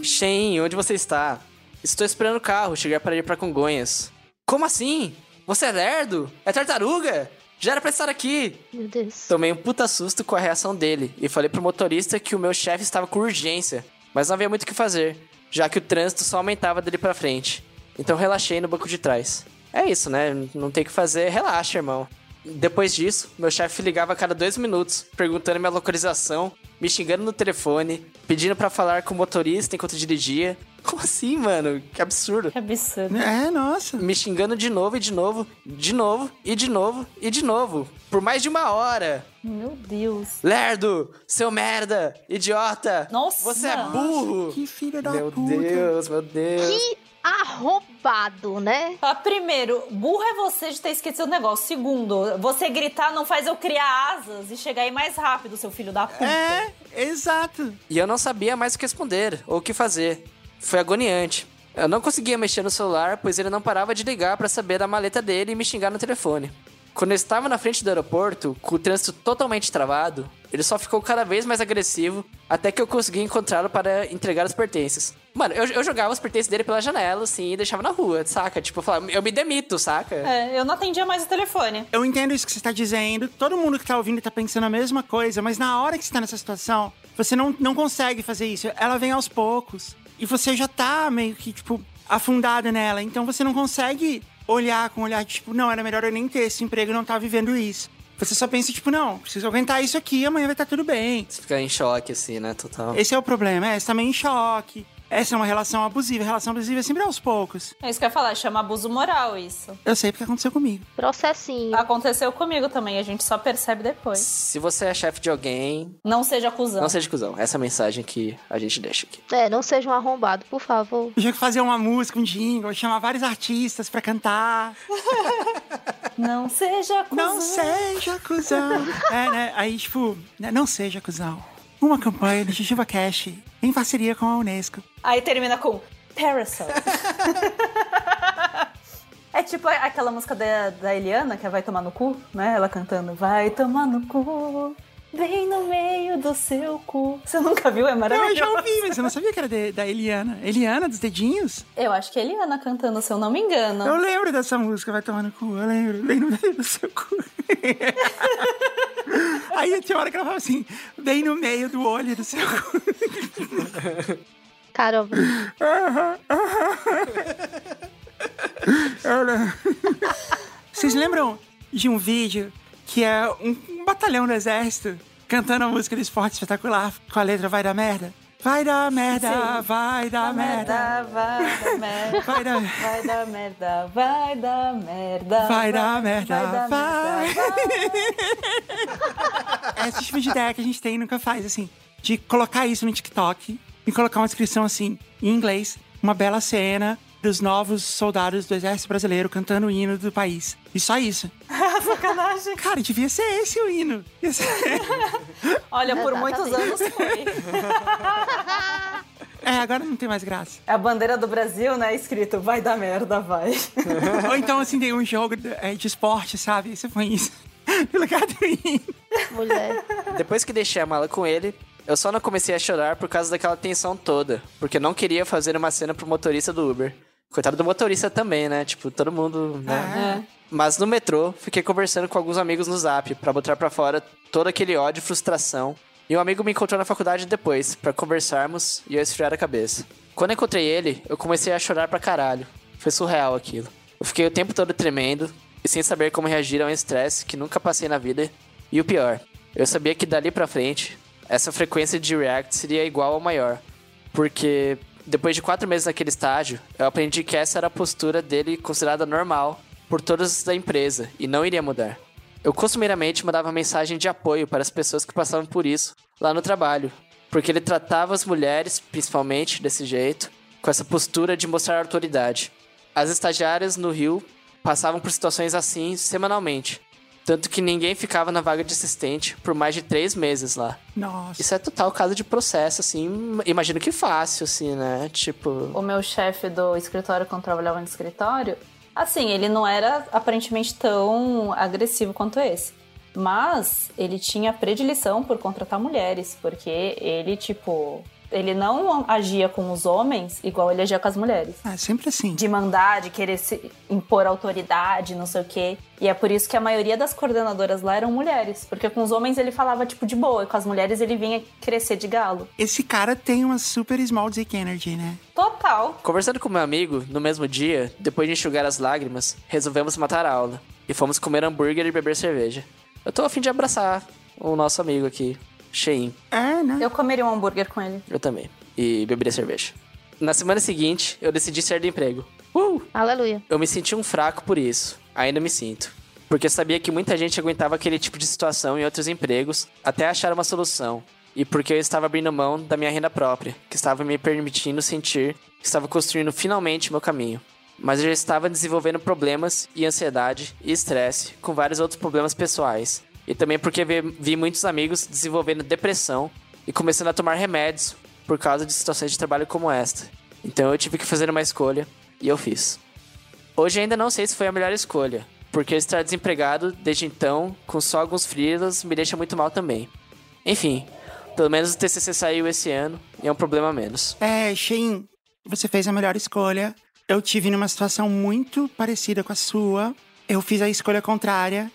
Shen, onde você está? Estou esperando o carro, chegar para ir para Congonhas. Como assim? Você é lerdo? É tartaruga? Já era pra estar aqui. Meu Deus. Tomei um puta susto com a reação dele e falei pro motorista que o meu chefe estava com urgência, mas não havia muito o que fazer, já que o trânsito só aumentava dali pra frente. Então relaxei no banco de trás. É isso, né? Não tem o que fazer, relaxa, irmão. Depois disso, meu chefe ligava a cada dois minutos, perguntando minha localização, me xingando no telefone, pedindo pra falar com o motorista enquanto dirigia. (laughs) Como assim, mano? Que absurdo. Que absurdo. É, nossa. Me xingando de novo e de novo, de novo e de novo e de novo. Por mais de uma hora. Meu Deus. Lerdo, seu merda, idiota. Nossa. Você é burro. Que filho da Meu puta. Deus, meu Deus. Que arrombado, né? Ah, primeiro, burro é você de ter esquecido o negócio. Segundo, você gritar não faz eu criar asas e chegar aí mais rápido, seu filho da puta. É, exato. E eu não sabia mais o que responder ou o que fazer. Foi agoniante. Eu não conseguia mexer no celular, pois ele não parava de ligar pra saber da maleta dele e me xingar no telefone. Quando eu estava na frente do aeroporto, com o trânsito totalmente travado, ele só ficou cada vez mais agressivo até que eu consegui encontrá-lo para entregar os pertences. Mano, eu, eu jogava os pertences dele pela janela, assim, e deixava na rua, saca? Tipo, eu falava, eu me demito, saca? É, eu não atendia mais o telefone. Eu entendo isso que você está dizendo. Todo mundo que tá ouvindo tá pensando a mesma coisa, mas na hora que você tá nessa situação, você não, não consegue fazer isso. Ela vem aos poucos. E você já tá meio que, tipo, afundada nela. Então você não consegue olhar com um olhar de, tipo, não, era melhor eu nem ter esse emprego e não tá vivendo isso. Você só pensa, tipo, não, preciso aguentar isso aqui, amanhã vai estar tudo bem. Você fica em choque, assim, né? Total. Esse é o problema, é, você tá meio em choque. Essa é uma relação abusiva. Relação abusiva é sempre aos poucos. É isso que eu ia falar, chama abuso moral isso. Eu sei porque aconteceu comigo. Processinho. Aconteceu comigo também, a gente só percebe depois. Se você é chefe de alguém, Não seja acusão. não seja cuzão. Essa é a mensagem que a gente deixa aqui. É, não seja um arrombado, por favor. Eu tinha que fazer uma música, um jingle, chamar vários artistas pra cantar. (laughs) Não seja acusão. Não seja cuzão. é, né? Aí, tipo, né? não seja cuzão. Uma campanha do Jujuba Cash em parceria com a Unesco. Aí termina com Parasol. (laughs) é tipo aquela música da, da Eliana, que é Vai Tomar no Cu, né? Ela cantando Vai tomar no cu, bem no meio do seu cu. Você nunca viu? É Eu maravilhoso. já ouvi, mas eu não sabia que era de- da Eliana. Eliana dos dedinhos? Eu acho que é Eliana cantando, se eu não me engano. Eu lembro dessa música, vai tomar no cu, eu lembro. Bem no meio do seu cu. (laughs) Aí tinha hora que ela falava assim, bem no meio do olho do seu cu. Eu lembro. (laughs) Vocês lembram de um vídeo que é um, um batalhão do exército cantando a música do esporte espetacular com a letra Vai dar merda? Vai dar merda, vai dar merda, vai dar merda. vai dar merda, vai dar merda. Vai dar merda, vai dar merda, vai. Esse tipo de ideia que a gente tem e nunca faz, assim, de colocar isso no TikTok e colocar uma descrição assim, em inglês, uma bela cena, os novos soldados do exército brasileiro cantando o hino do país. E só isso. (laughs) Sacanagem. Cara, devia ser esse o hino. (laughs) Olha, por muitos anos foi. (laughs) É, agora não tem mais graça. É a bandeira do Brasil, né? Escrito, vai dar merda, vai. Ou então, assim, tem um jogo é, de esporte, sabe? Você põe isso no lugar do hino. Mulher. Depois que deixei a mala com ele, eu só não comecei a chorar por causa daquela tensão toda, porque não queria fazer uma cena pro motorista do Uber. Coitado do motorista também, né? Tipo, todo mundo, né? É. Mas no metrô, fiquei conversando com alguns amigos no Zap pra botar pra fora todo aquele ódio e frustração. E um amigo me encontrou na faculdade depois, pra conversarmos e eu esfriar a cabeça. Quando eu encontrei ele, eu comecei a chorar pra caralho. Foi surreal aquilo. Eu fiquei o tempo todo tremendo e sem saber como reagir a um estresse que nunca passei na vida. E o pior, eu sabia que dali pra frente, essa frequência de react seria igual ou maior. Porque depois de quatro meses naquele estágio, eu aprendi que essa era a postura dele considerada normal por todos da empresa e não iria mudar. Eu costumeiramente mandava mensagem de apoio para as pessoas que passavam por isso lá no trabalho, porque ele tratava as mulheres, principalmente, desse jeito, com essa postura de mostrar autoridade. As estagiárias no Rio passavam por situações assim semanalmente, tanto que ninguém ficava na vaga de assistente por mais de três meses lá. Nossa. Isso é total caso de processo, assim, imagino que fácil, assim, né? Tipo. O meu chefe do escritório, quando trabalhava no escritório, assim, ele não era aparentemente tão agressivo quanto esse. Mas ele tinha predileção por contratar mulheres, porque ele, tipo, ele não agia com os homens igual ele agia com as mulheres. É sempre assim. De mandar, de querer se impor autoridade, não sei o quê. E é por isso que a maioria das coordenadoras lá eram mulheres. Porque com os homens ele falava, tipo, de boa. E com as mulheres ele vinha crescer de galo. Esse cara tem uma super small dick energy, né? Total. Conversando com meu amigo, no mesmo dia, depois de enxugar as lágrimas, resolvemos matar a aula. E fomos comer hambúrguer e beber cerveja. Eu tô a fim de abraçar o nosso amigo aqui, Shein. É, né? Eu comeria um hambúrguer com ele. Eu também. E beberia cerveja. Na semana seguinte, eu decidi sair do emprego. Uh! Aleluia. Eu me senti um fraco por isso. Ainda me sinto. Porque eu sabia que muita gente aguentava aquele tipo de situação em outros empregos até achar uma solução. E porque eu estava abrindo mão da minha renda própria, que estava me permitindo sentir que estava construindo finalmente meu caminho. Mas eu já estava desenvolvendo problemas e ansiedade e estresse com vários outros problemas pessoais. E também porque vi, vi muitos amigos desenvolvendo depressão e começando a tomar remédios por causa de situações de trabalho como esta. Então eu tive que fazer uma escolha e eu fiz. Hoje ainda não sei se foi a melhor escolha, porque estar desempregado desde então, com só alguns freelas, me deixa muito mal também. Enfim, pelo menos o TCC saiu esse ano e é um problema a menos. É, Shein, você fez a melhor escolha. Eu tive numa situação muito parecida com a sua. Eu fiz a escolha contrária.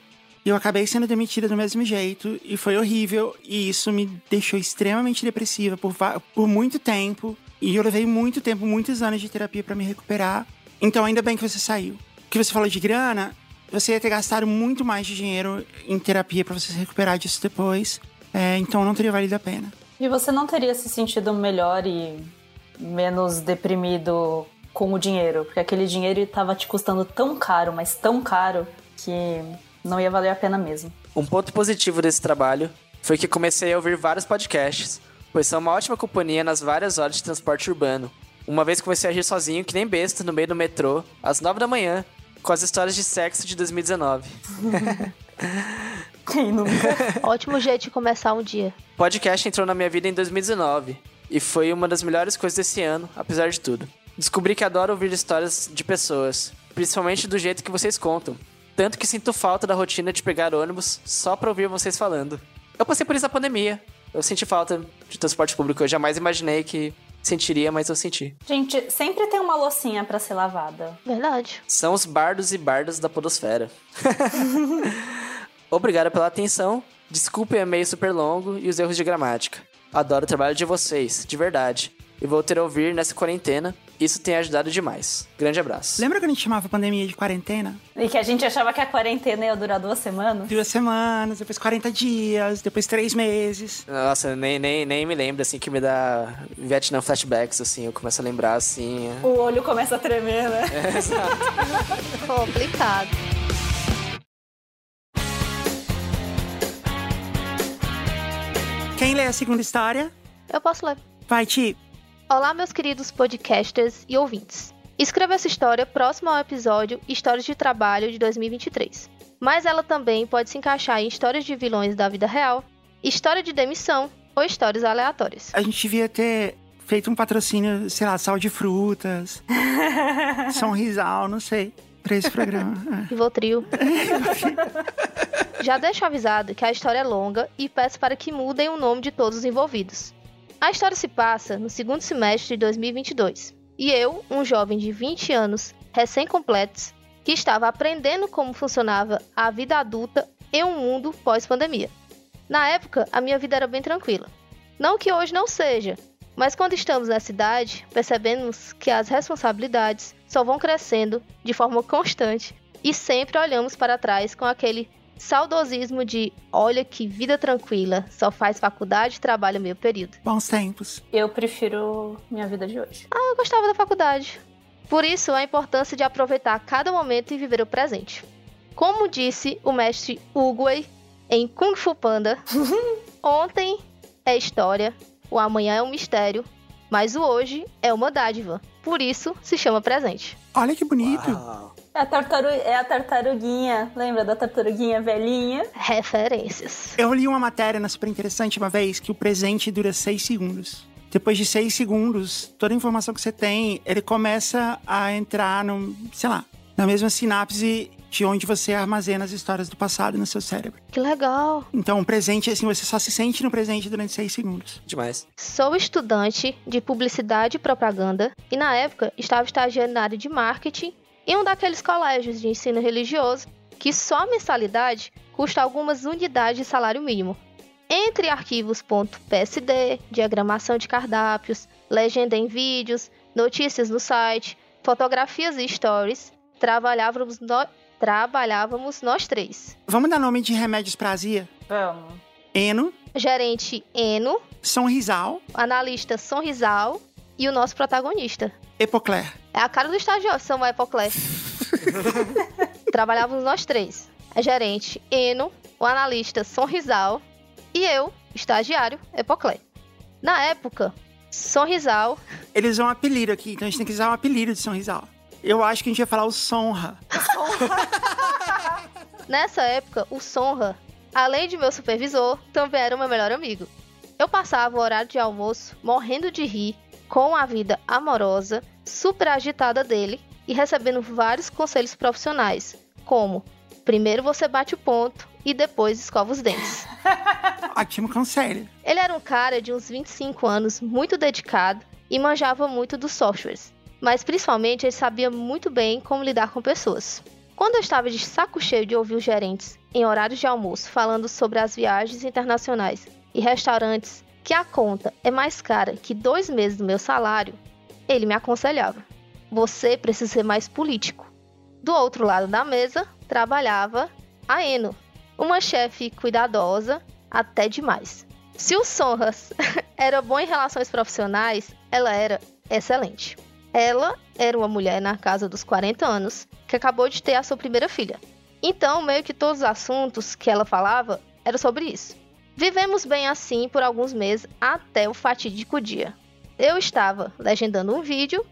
Eu acabei sendo demitida do mesmo jeito. E foi horrível. E isso me deixou extremamente depressiva por, por muito tempo. E eu levei muito tempo, muitos anos de terapia pra me recuperar. Então ainda bem que você saiu. O que você falou de grana, você ia ter gastado muito mais de dinheiro em terapia pra você se recuperar disso depois. É, então não teria valido a pena. E você não teria se sentido melhor e menos deprimido com o dinheiro? Porque aquele dinheiro estava te custando tão caro, mas tão caro, que não ia valer a pena mesmo. Um ponto positivo desse trabalho foi que comecei a ouvir vários podcasts, pois são uma ótima companhia nas várias horas de transporte urbano. Uma vez comecei a agir sozinho, que nem besta, no meio do metrô, às 9 da manhã, com as histórias de sexo de 2019. (laughs) Quem nunca? Ótimo jeito de começar um dia. Podcast entrou na minha vida em 2019 e foi uma das melhores coisas desse ano, apesar de tudo. Descobri que adoro ouvir histórias de pessoas, principalmente do jeito que vocês contam. Tanto que sinto falta da rotina de pegar ônibus só pra ouvir vocês falando. Eu passei por isso na pandemia. Eu senti falta de transporte público. Eu jamais imaginei que sentiria, mas eu senti. Gente, sempre tem uma loucinha pra ser lavada. Verdade. São os bardos e bardas da podosfera. (laughs) Obrigado pela atenção. Desculpem o e-mail super longo e os erros de gramática. Adoro o trabalho de vocês, de verdade. E vou ter a ouvir nessa quarentena. Isso tem ajudado demais. Grande abraço. Lembra que a gente chamava a pandemia de quarentena? E que a gente achava que a quarentena ia durar duas semanas. Duas semanas, depois 40 dias, depois três meses. Nossa, nem, nem, nem me lembro, assim, que me dá Vietnam flashbacks, assim. Eu começo a lembrar, assim... O olho começa a tremer, né? (laughs) Complicado. Quem lê a segunda história? Eu posso ler. Vai, Ti. Olá, meus queridos podcasters e ouvintes. Escreva essa história próximo ao episódio Histórias de Trabalho de 2023. Mas ela também pode se encaixar em histórias de vilões da vida real, história de demissão ou histórias aleatórias. A gente devia ter feito um patrocínio, sei lá, sal de frutas, (laughs) São Risal, não sei, pra esse programa. (laughs) É. Rivotril. (laughs) Já deixo avisado que a história é longa e peço para que mudem o nome de todos os envolvidos. A história se passa no segundo semestre de 2022 e eu, um jovem de 20 anos, recém-completos, que estava aprendendo como funcionava a vida adulta em um mundo pós-pandemia. Na época, a minha vida era bem tranquila. Não que hoje não seja, mas quando estamos nessa idade, percebemos que as responsabilidades só vão crescendo de forma constante e sempre olhamos para trás com aquele saudosismo de olha que vida tranquila, só faz faculdade e trabalha meio período. Bons tempos. Eu prefiro minha vida de hoje. Ah, eu gostava da faculdade. Por isso, a importância de aproveitar cada momento e viver o presente. Como disse o mestre Uguay em Kung Fu Panda, (laughs) ontem é história, o amanhã é um mistério, mas o hoje é uma dádiva. Por isso se chama presente. Olha que bonito. Uau. É a, tartaru... é a tartaruguinha. Lembra da tartaruguinha velhinha? Referências. Eu li uma matéria na super interessante uma vez que o presente dura seis segundos. Depois de seis segundos, toda a informação que você tem, ele começa a entrar no, sei lá, na mesma sinapse de onde você armazena as histórias do passado no seu cérebro. Que legal. Então, o presente, assim, você só se sente no presente durante seis segundos. Demais. Sou estudante de publicidade e propaganda e na época estava estagiando na área de marketing em um daqueles colégios de ensino religioso que só a mensalidade custa algumas unidades de salário mínimo. Entre arquivos.psd, diagramação de cardápios, legenda em vídeos, notícias no site, fotografias e stories, trabalhávamos, no... trabalhávamos nós três. Vamos dar nome de remédios pra azia? Vamos. Eno, Gerente Eno, Sonrisal, analista Sonrisal e o nosso protagonista. Epocler. É a cara do estagiário, Samuel Epoclé. (laughs) Trabalhávamos nós três. A gerente Eno, o analista Sonrisal e eu, estagiário Epoclé. Na época, Sonrisal Eles usam um apelido aqui, então a gente tem que usar um apelido de Sonrisal. Eu acho que a gente ia falar o Sonra. (laughs) Nessa época, o Sonra, além de meu supervisor, também era o meu melhor amigo. Eu passava o horário de almoço morrendo de rir com a vida amorosa, super agitada dele e recebendo vários conselhos profissionais, como primeiro você bate o ponto e depois escova os dentes. (laughs) Ótimo conselho. Ele era um cara de uns 25 anos, muito dedicado e manjava muito dos softwares, mas principalmente ele sabia muito bem como lidar com pessoas. Quando eu estava de saco cheio de ouvir os gerentes em horários de almoço falando sobre as viagens internacionais e restaurantes que a conta é mais cara que dois meses do meu salário, ele me aconselhava: você precisa ser mais político. Do outro lado da mesa trabalhava a Eno, uma chefe cuidadosa até demais. Se o Sonras (laughs) era bom em relações profissionais, ela era excelente. Ela era uma mulher na casa dos 40 anos que acabou de ter a sua primeira filha. Então, meio que todos os assuntos que ela falava eram sobre isso. Vivemos bem assim por alguns meses até o fatídico dia. Eu estava legendando um vídeo.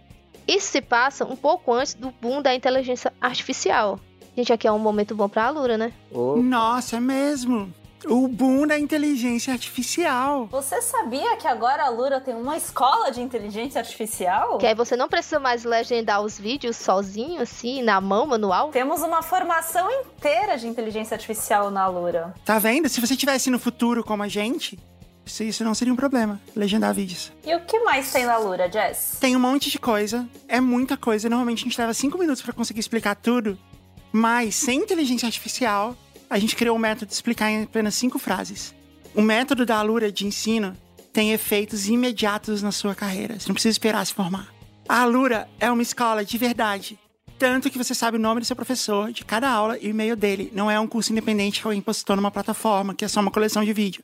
Isso se passa um pouco antes do boom da inteligência artificial. Gente, aqui é um momento bom pra Alura, né? Ô, Nossa, é mesmo. O boom da inteligência artificial. Você sabia que agora a Lura tem uma escola de inteligência artificial? Que aí você não precisa mais legendar os vídeos sozinho, assim, na mão, manual. Temos uma formação inteira de inteligência artificial na Lura. Tá vendo? Se você tivesse no futuro como a gente, isso, isso não seria um problema, legendar vídeos. E o que mais tem na Lura, Jess? Tem um monte de coisa, é muita coisa. Normalmente a gente leva cinco minutos pra conseguir explicar tudo. Mas sem inteligência artificial, a gente criou um método de explicar em apenas cinco frases. O método da Alura de ensino tem efeitos imediatos na sua carreira. Você não precisa esperar se formar. A Alura é uma escola de verdade. Tanto que você sabe o nome do seu professor, de cada aula e o e-mail dele. Não é um curso independente que alguém postou numa plataforma, que é só uma coleção de vídeo.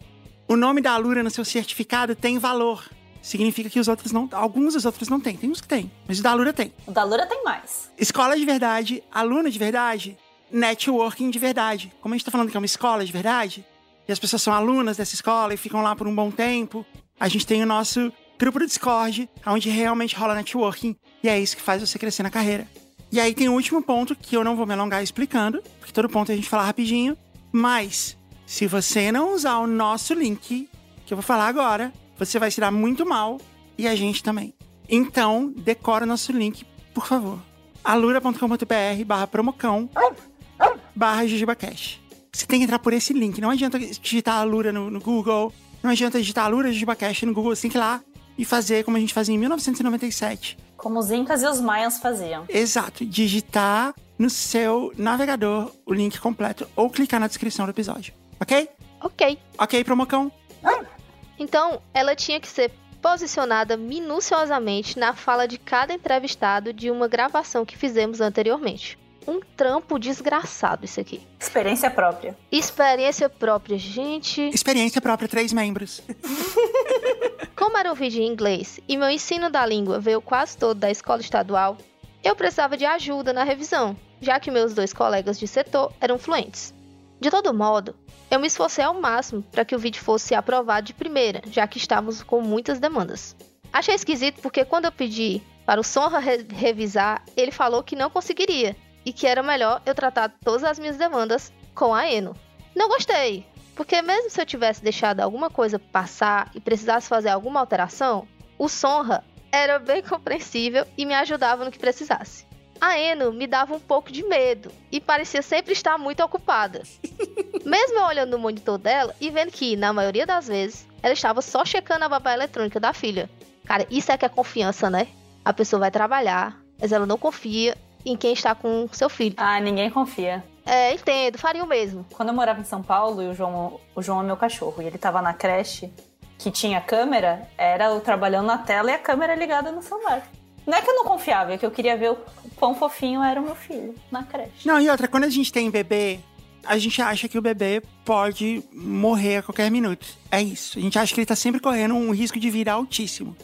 O nome da Alura no seu certificado tem valor. Significa que os outros não. Alguns dos outros não têm. Tem uns que tem, mas o da Alura tem. O da Lura tem mais. Escola de verdade, aluno de verdade, networking de verdade. Como a gente tá falando que é uma escola de verdade, e as pessoas são alunas dessa escola e ficam lá por um bom tempo, a gente tem o nosso grupo do Discord, onde realmente rola networking, e é isso que faz você crescer na carreira. E aí tem o último ponto que eu não vou me alongar explicando, porque todo ponto a gente fala rapidinho, mas se você não usar o nosso link, que eu vou falar agora, você vai se dar muito mal e a gente também. Então, decora o nosso link, por favor. alura.com.br barra promocão barra JujubaCash. Você tem que entrar por esse link. Não adianta digitar Alura no, no Google, não adianta digitar Alura JujubaCash no Google. Você tem que ir lá e fazer como a gente fazia em 1997. Como os Incas e os Maias faziam. Exato. Digitar no seu navegador o link completo ou clicar na descrição do episódio. Ok? Ok. Ok, Promocão? Então, ela tinha que ser posicionada minuciosamente na fala de cada entrevistado de uma gravação que fizemos anteriormente. Um trampo desgraçado isso aqui. Experiência própria. Experiência própria, gente. Experiência própria, três membros. (laughs) Como era um vídeo em inglês e meu ensino da língua veio quase todo da escola estadual, eu precisava de ajuda na revisão, já que meus dois colegas de setor eram fluentes. De todo modo, eu me esforcei ao máximo para que o vídeo fosse aprovado de primeira, já que estávamos com muitas demandas. Achei esquisito porque quando eu pedi para o Sonra re revisar, ele falou que não conseguiria e que era melhor eu tratar todas as minhas demandas com a Eno. Não gostei, porque mesmo se eu tivesse deixado alguma coisa passar e precisasse fazer alguma alteração, o Sonra era bem compreensível e me ajudava no que precisasse. A Eno me dava um pouco de medo e parecia sempre estar muito ocupada. (laughs) Mesmo eu olhando no monitor dela e vendo que, na maioria das vezes, ela estava só checando a babá eletrônica da filha. Cara, isso é que é confiança, né? A pessoa vai trabalhar, mas ela não confia em quem está com seu filho. Ah, ninguém confia. É, entendo, faria o mesmo. Quando eu morava em São Paulo e o João, o João é meu cachorro, e ele tava na creche que tinha câmera, era eu trabalhando na tela e a câmera ligada no celular. Não é que eu não confiava, é que eu queria ver o quão fofinho era o meu filho na creche. Não, e outra, quando a gente tem bebê, a gente acha que o bebê pode morrer a qualquer minuto. É isso. A gente acha que ele tá sempre correndo um risco de vida altíssimo.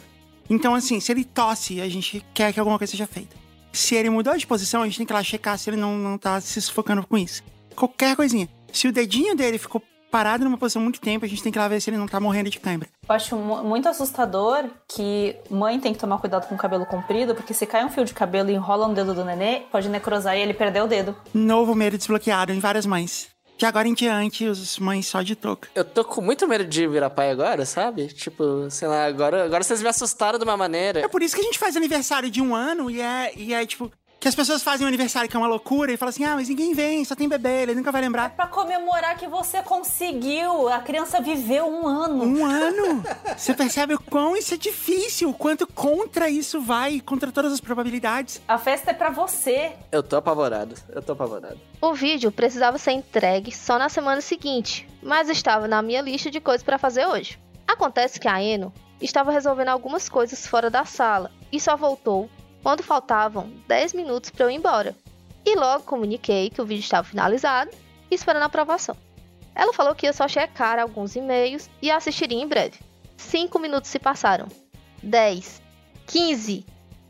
Então, assim, se ele tosse, a gente quer que alguma coisa seja feita. Se ele mudou de posição, a gente tem que ir lá checar se ele não, não tá se sufocando com isso. Qualquer coisinha. Se o dedinho dele ficou parado numa posição muito tempo, a gente tem que ir lá ver se ele não tá morrendo de cãibra. Eu acho mu- muito assustador que mãe tem que tomar cuidado com o cabelo comprido, porque se cai um fio de cabelo e enrola no dedo do nenê, pode necrosar e ele perder o dedo. Novo medo desbloqueado em várias mães. De agora em diante, os mães só de touca. Eu tô com muito medo de virar pai agora, sabe? Tipo, sei lá, agora, agora vocês me assustaram de uma maneira. É por isso que a gente faz aniversário de um ano e é, e é tipo. Que as pessoas fazem um aniversário que é uma loucura e falam assim: ah, mas ninguém vem, só tem bebê, ele nunca vai lembrar. Pra comemorar que você conseguiu, a criança viveu um ano. Um ano! Você percebe o quão isso é difícil, o quanto contra isso vai, contra todas as probabilidades. A festa é pra você. Eu tô apavorado, eu tô apavorado. O vídeo precisava ser entregue só na semana seguinte, mas estava na minha lista de coisas para fazer hoje. Acontece que a Eno estava resolvendo algumas coisas fora da sala e só voltou quando faltavam 10 minutos para eu ir embora. E logo comuniquei que o vídeo estava finalizado e esperando a aprovação. Ela falou que ia só checar alguns e-mails e assistiria em breve. 5 minutos se passaram. 10, 15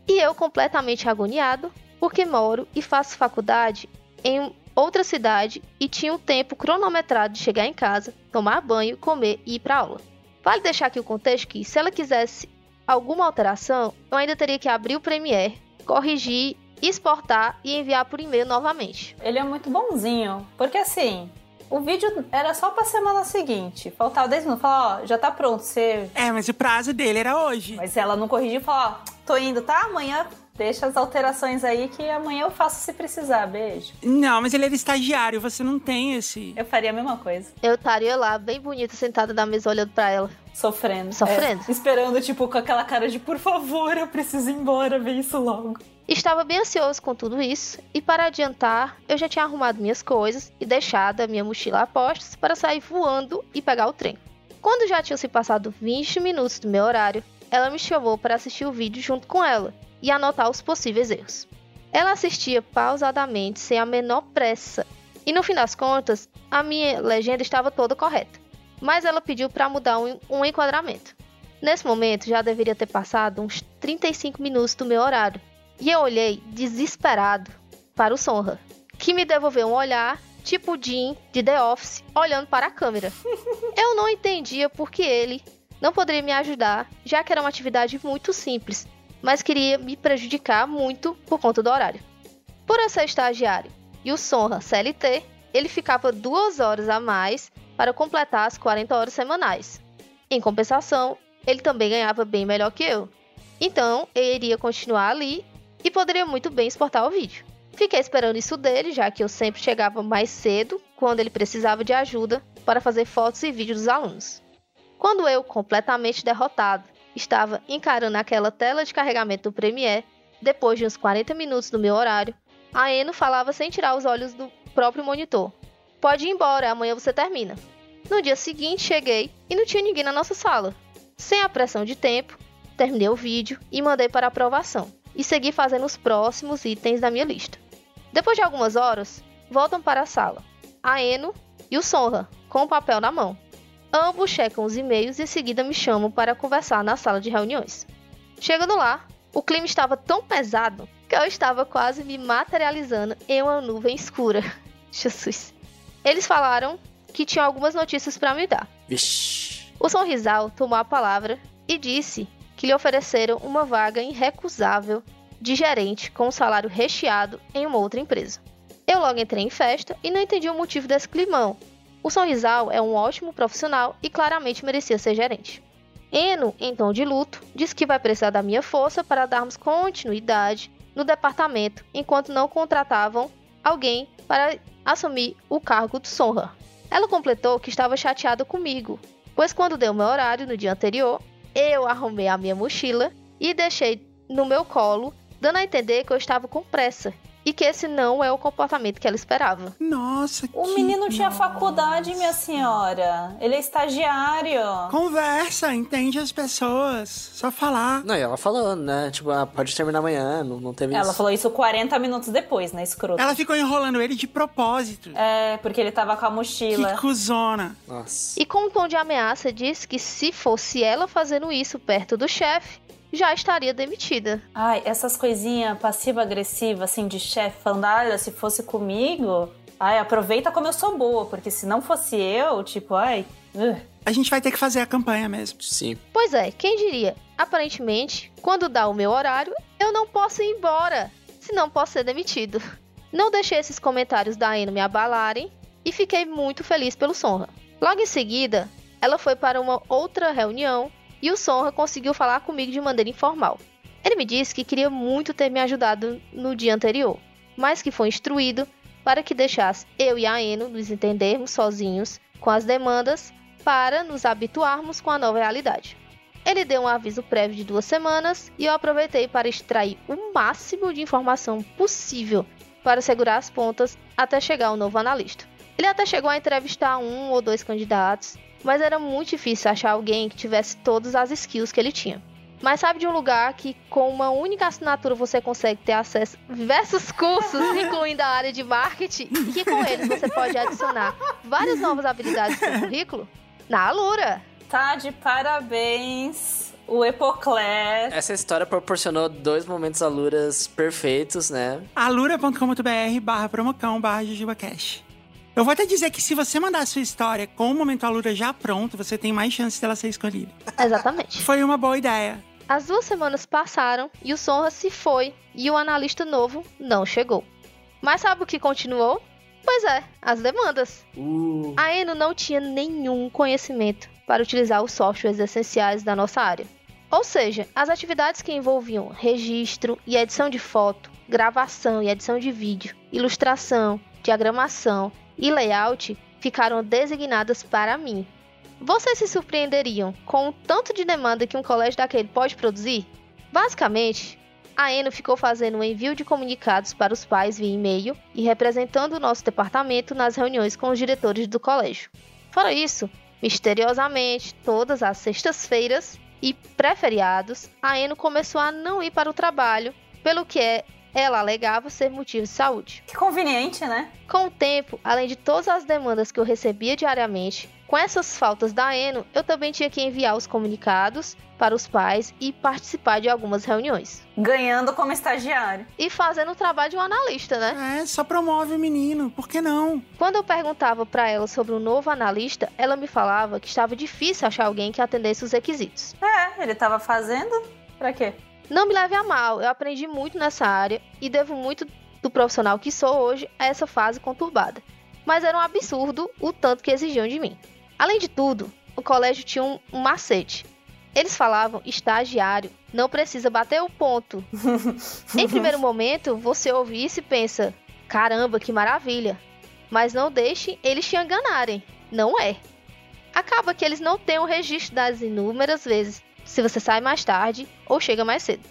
e eu completamente agoniado porque moro e faço faculdade em outra cidade e tinha um tempo cronometrado de chegar em casa, tomar banho, comer e ir para aula. Vale deixar aqui o contexto que, se ela quisesse alguma alteração, eu ainda teria que abrir o Premiere, corrigir, exportar e enviar por e-mail novamente. Ele é muito bonzinho, porque assim, o vídeo era só pra semana seguinte. Faltava 10 minutos. Falava, ó, já tá pronto, você. É, mas o prazo dele era hoje. Mas ela não corrigiu e falou, ó, tô indo, tá? Amanhã deixa as alterações aí que amanhã eu faço se precisar. Beijo. Não, mas ele era estagiário, você não tem esse. Eu faria a mesma coisa. Eu estaria lá, bem bonita, sentada na mesa olhando para ela. Sofrendo. Sofrendo. É, esperando, tipo, com aquela cara de por favor, eu preciso ir embora, vê isso logo. Estava bem ansioso com tudo isso, e para adiantar, eu já tinha arrumado minhas coisas e deixado a minha mochila a postos para sair voando e pegar o trem. Quando já tinham se passado 20 minutos do meu horário, ela me chamou para assistir o vídeo junto com ela e anotar os possíveis erros. Ela assistia pausadamente, sem a menor pressa, e no fim das contas, a minha legenda estava toda correta, mas ela pediu para mudar um, um enquadramento. Nesse momento, já deveria ter passado uns 35 minutos do meu horário, e eu olhei desesperado para o Sonra, que me devolveu um olhar tipo Jim de The Office olhando para a câmera. (laughs) Eu não entendia porque ele não poderia me ajudar, já que era uma atividade muito simples, mas queria me prejudicar muito por conta do horário. Por eu ser estagiário e o Sonra CLT, ele ficava duas horas a mais para completar as 40 horas semanais. Em compensação, ele também ganhava bem melhor que eu. Então, eu iria continuar ali e poderia muito bem exportar o vídeo. Fiquei esperando isso dele, já que eu sempre chegava mais cedo quando ele precisava de ajuda para fazer fotos e vídeos dos alunos. Quando eu, completamente derrotado, estava encarando aquela tela de carregamento do Premiere, depois de uns 40 minutos do meu horário, a Eno falava sem tirar os olhos do próprio monitor. Pode ir embora, amanhã você termina. No dia seguinte cheguei e não tinha ninguém na nossa sala. Sem a pressão de tempo, terminei o vídeo e mandei para aprovação. E segui fazendo os próximos itens da minha lista. Depois de algumas horas, voltam para a sala. A Eno e o Sonra, com o papel na mão. Ambos checam os e-mails e em seguida me chamam para conversar na sala de reuniões. Chegando lá, o clima estava tão pesado que eu estava quase me materializando em uma nuvem escura. (laughs) Jesus. Eles falaram que tinham algumas notícias para me dar. Vixe. O Sonrisal tomou a palavra e disse que lhe ofereceram uma vaga irrecusável de gerente com um salário recheado em uma outra empresa. Eu logo entrei em festa e não entendi o motivo desse climão. O Sonrisal é um ótimo profissional e claramente merecia ser gerente. Eno, em tom de luto, disse que vai precisar da minha força para darmos continuidade no departamento enquanto não contratavam alguém para assumir o cargo do Sonra. Ela completou que estava chateada comigo, pois quando deu meu horário no dia anterior, eu arrumei a minha mochila e deixei no meu colo, dando a entender que eu estava com pressa e que esse não é o comportamento que ela esperava. Nossa, O que- menino tinha Nossa. faculdade, minha senhora. Ele é estagiário. Conversa, entende as pessoas. Só falar. Não, e ela falando, né? Tipo, ah, pode terminar amanhã, não, não teve Ela isso. falou isso 40 minutos depois, né, escroto? Ela ficou enrolando ele de propósito. É, porque ele tava com a mochila. Que cuzona. Nossa. E com um tom de ameaça disse que se fosse ela fazendo isso perto do chefe, já estaria demitida. Ai, essas coisinhas passiva-agressiva, assim, de chefe, falando, olha, se fosse comigo, ai, aproveita como eu sou boa, porque se não fosse eu, tipo, ai. ugh. A gente vai ter que fazer a campanha mesmo. Sim. Pois é, quem diria? Aparentemente, quando dá o meu horário, eu não posso ir embora, senão posso ser demitido. Não deixei esses comentários da Eno me abalarem e fiquei muito feliz pelo Sonra. Logo em seguida, ela foi para uma outra reunião e o Sonra conseguiu falar comigo de maneira informal. Ele me disse que queria muito ter me ajudado no dia anterior, mas que foi instruído para que deixasse eu e a Eno nos entendermos sozinhos com as demandas para nos habituarmos com a nova realidade. Ele deu um aviso prévio de duas semanas e eu aproveitei para extrair o máximo de informação possível para segurar as pontas até chegar o novo analista. Ele até chegou a entrevistar um ou dois candidatos, mas era muito difícil achar alguém que tivesse todas as skills que ele tinha. Mas sabe de um lugar que com uma única assinatura você consegue ter acesso a diversos (laughs) cursos, incluindo a área de marketing, e que com eles você pode adicionar várias novas habilidades no seu currículo? Na Alura! Tá de parabéns, o Epocler. Essa história proporcionou dois momentos aluras perfeitos, né? alura.com.br barra promocão barra jujubacash. Eu vou até dizer que se você mandar a sua história com o Momento Alura já pronto, você tem mais chance dela ser escolhida. Exatamente. Foi uma boa ideia. As duas semanas passaram e o Sonra se foi e o analista novo não chegou. Mas sabe o que continuou? Pois é, as demandas. Uh. A Eno não tinha nenhum conhecimento para utilizar os softwares essenciais da nossa área. Ou seja, as atividades que envolviam registro e edição de foto, gravação e edição de vídeo, ilustração, diagramação e layout ficaram designadas para mim. Vocês se surpreenderiam com o tanto de demanda que um colégio daquele pode produzir? Basicamente, a Eno ficou fazendo o envio de comunicados para os pais via e-mail e representando o nosso departamento nas reuniões com os diretores do colégio. Fora isso, misteriosamente, todas as sextas-feiras e pré-feriados, a Eno começou a não ir para o trabalho, pelo que é Ela alegava ser motivo de saúde. Que conveniente, né? Com o tempo, além de todas as demandas que eu recebia diariamente, com essas faltas da Eno, eu também tinha que enviar os comunicados para os pais e participar de algumas reuniões. Ganhando como estagiário. E fazendo o trabalho de um analista, né? É, só promove o menino, por que não? Quando eu perguntava para ela sobre o novo analista, ela me falava que estava difícil achar alguém que atendesse os requisitos. É, ele tava fazendo. Pra quê? Não me leve a mal, eu aprendi muito nessa área e devo muito do profissional que sou hoje a essa fase conturbada. Mas era um absurdo o tanto que exigiam de mim. Além de tudo, o colégio tinha um, um macete. Eles falavam estagiário, não precisa bater o ponto. (laughs) em primeiro momento, você ouve isso e pensa: caramba, que maravilha. Mas não deixe eles te enganarem. Não é. Acaba que eles não têm o registro das inúmeras vezes se você sai mais tarde ou chega mais cedo.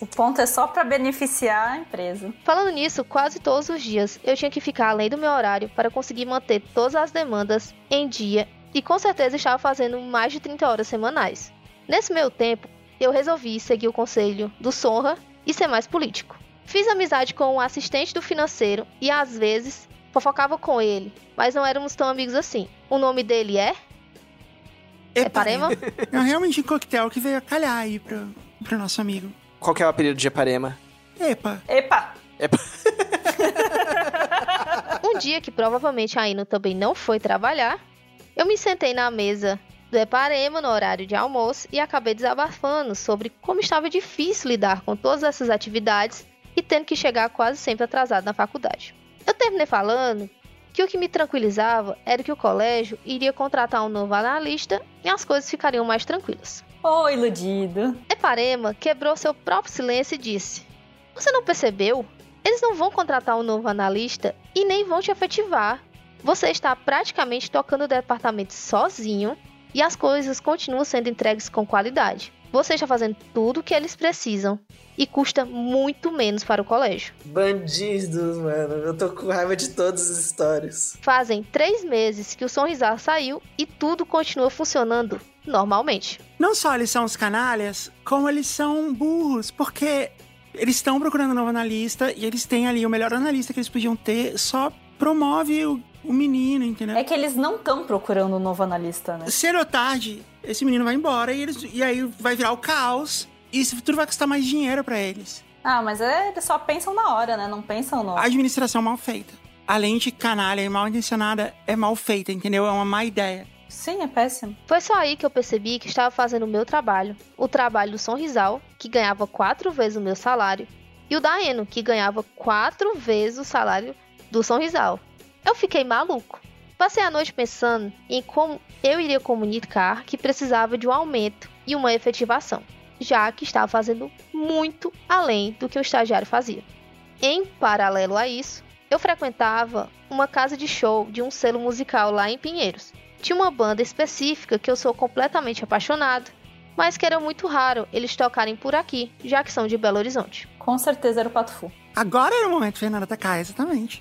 O ponto é só para beneficiar a empresa. Falando nisso, quase todos os dias eu tinha que ficar além do meu horário para conseguir manter todas as demandas em dia e com certeza estava fazendo mais de 30 horas semanais. Nesse meu tempo, eu resolvi seguir o conselho do Sonra e ser mais político. Fiz amizade com um assistente do financeiro e às vezes fofocava com ele, mas não éramos tão amigos assim. O nome dele é é Parema? É realmente um coquetel que veio a calhar aí pro, pro nosso amigo. Qual que é o apelido de Eparema? Epa. Epa! Epa. (laughs) um dia que provavelmente a Ino também não foi trabalhar, eu me sentei na mesa do Eparema no horário de almoço e acabei desabafando sobre como estava difícil lidar com todas essas atividades e tendo que chegar quase sempre atrasado na faculdade. Eu terminei falando que o que me tranquilizava era que o colégio iria contratar um novo analista e as coisas ficariam mais tranquilas. Oh, iludido! Eparema quebrou seu próprio silêncio e disse: Você não percebeu? Eles não vão contratar um novo analista e nem vão te efetivar. Você está praticamente tocando o departamento sozinho e as coisas continuam sendo entregues com qualidade. Você está fazendo tudo o que eles precisam e custa muito menos para o colégio. Bandidos, mano. Eu tô com raiva de todas as histórias. Fazem três meses que o Sonrisar saiu e tudo continua funcionando normalmente. Não só eles são os canalhas, como eles são burros, porque eles estão procurando um novo analista e eles têm ali o melhor analista que eles podiam ter, só promove o, o menino, entendeu? É que eles não estão procurando um novo analista, né? Cedo ou tarde, esse menino vai embora e, eles, e aí vai virar o caos e esse futuro vai custar mais dinheiro para eles. Ah, mas é, eles só pensam na hora, né? Não pensam no. A administração mal feita. Além de canalha e mal intencionada, é mal feita, entendeu? É uma má ideia. Sim, é péssimo. Foi só aí que eu percebi que estava fazendo o meu trabalho, o trabalho do Sonrisal, que ganhava quatro vezes o meu salário, e o da Eno, que ganhava quatro vezes o salário do Sonrisal. Eu fiquei maluco. Passei a noite pensando em como eu iria comunicar que precisava de um aumento e uma efetivação já que estava fazendo muito além do que o estagiário fazia. Em paralelo a isso, eu frequentava uma casa de show de um selo musical lá em Pinheiros. Tinha uma banda específica que eu sou completamente apaixonado, mas que era muito raro eles tocarem por aqui, já que são de Belo Horizonte. Com certeza era o Pato Fu. Agora era o momento Fernanda atacar, exatamente.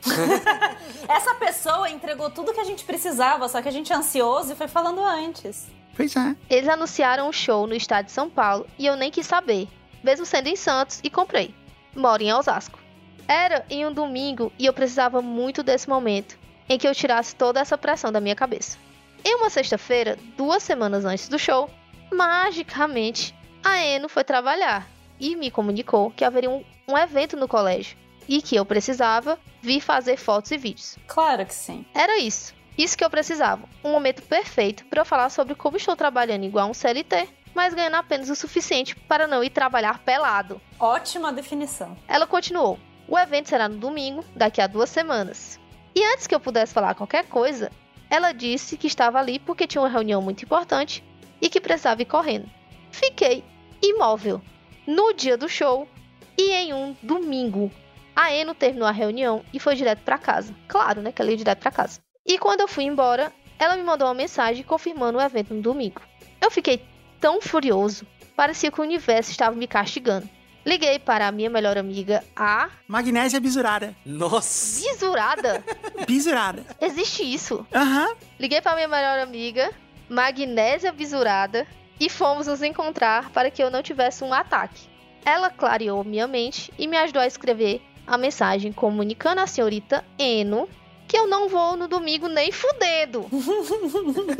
(laughs) Essa pessoa entregou tudo que a gente precisava, só que a gente é ansioso e foi falando antes. Pois é. Eles anunciaram um show no estado de São Paulo e eu nem quis saber, mesmo sendo em Santos, e comprei. Moro em Osasco. Era em um domingo e eu precisava muito desse momento em que eu tirasse toda essa pressão da minha cabeça. Em uma sexta-feira, duas semanas antes do show, magicamente, a Eno foi trabalhar e me comunicou que haveria um, um evento no colégio e que eu precisava vir fazer fotos e vídeos. Claro que sim. Era isso. Isso que eu precisava. Um momento perfeito para eu falar sobre como estou trabalhando igual um CLT, mas ganhando apenas o suficiente para não ir trabalhar pelado. Ótima definição. Ela continuou: O evento será no domingo, daqui a duas semanas. E antes que eu pudesse falar qualquer coisa, ela disse que estava ali porque tinha uma reunião muito importante e que precisava ir correndo. Fiquei imóvel no dia do show e em um domingo. A Eno terminou a reunião e foi direto para casa. Claro, né, que ela ia direto para casa. E quando eu fui embora, ela me mandou uma mensagem confirmando o evento no domingo. Eu fiquei tão furioso, parecia que o universo estava me castigando. Liguei para a minha melhor amiga, a. Magnésia bisurada. Nossa! Bisurada? (laughs) bisurada. Existe isso? Aham. Uhum. Liguei para a minha melhor amiga, Magnésia bisurada, e fomos nos encontrar para que eu não tivesse um ataque. Ela clareou minha mente e me ajudou a escrever a mensagem comunicando à senhorita Eno que eu não vou no domingo nem fudendo.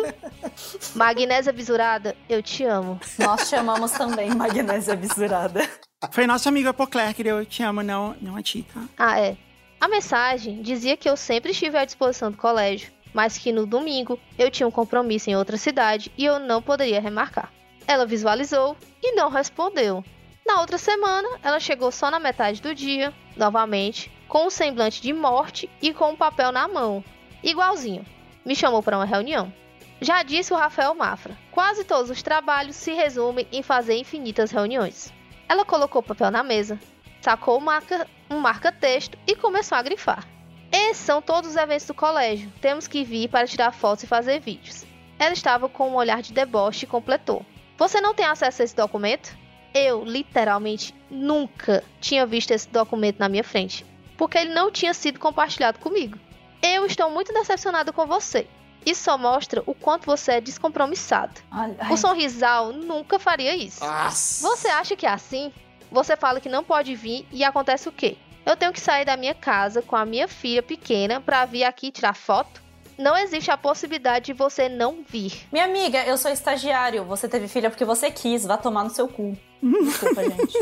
(laughs) Magnésia bisurada, eu te amo. Nós chamamos também magnésia bisurada. Foi nosso amigo Apocler que deu eu te amo, não, não a ti, tá? Ah, é. A mensagem dizia que eu sempre estive à disposição do colégio, mas que no domingo eu tinha um compromisso em outra cidade e eu não poderia remarcar. Ela visualizou e não respondeu. Na outra semana, ela chegou só na metade do dia, novamente, com um semblante de morte e com um papel na mão, igualzinho. Me chamou para uma reunião. Já disse o Rafael Mafra, quase todos os trabalhos se resumem em fazer infinitas reuniões. Ela colocou o papel na mesa, sacou marca, um marca-texto e começou a grifar. Esses são todos os eventos do colégio. Temos que vir para tirar fotos e fazer vídeos. Ela estava com um olhar de deboche e completou. Você não tem acesso a esse documento? Eu, literalmente, nunca tinha visto esse documento na minha frente, porque ele não tinha sido compartilhado comigo. Eu estou muito decepcionado com você. Isso só mostra o quanto você é descompromissado. Ai, O sorrisal nunca faria isso. Nossa. Você acha que é assim? Você fala que não pode vir e acontece o quê? Eu tenho que sair da minha casa com a minha filha pequena para vir aqui tirar foto? Não existe a possibilidade de você não vir. Minha amiga, eu sou estagiário. Você teve filha porque você quis. Vá tomar no seu cu. Desculpa, gente.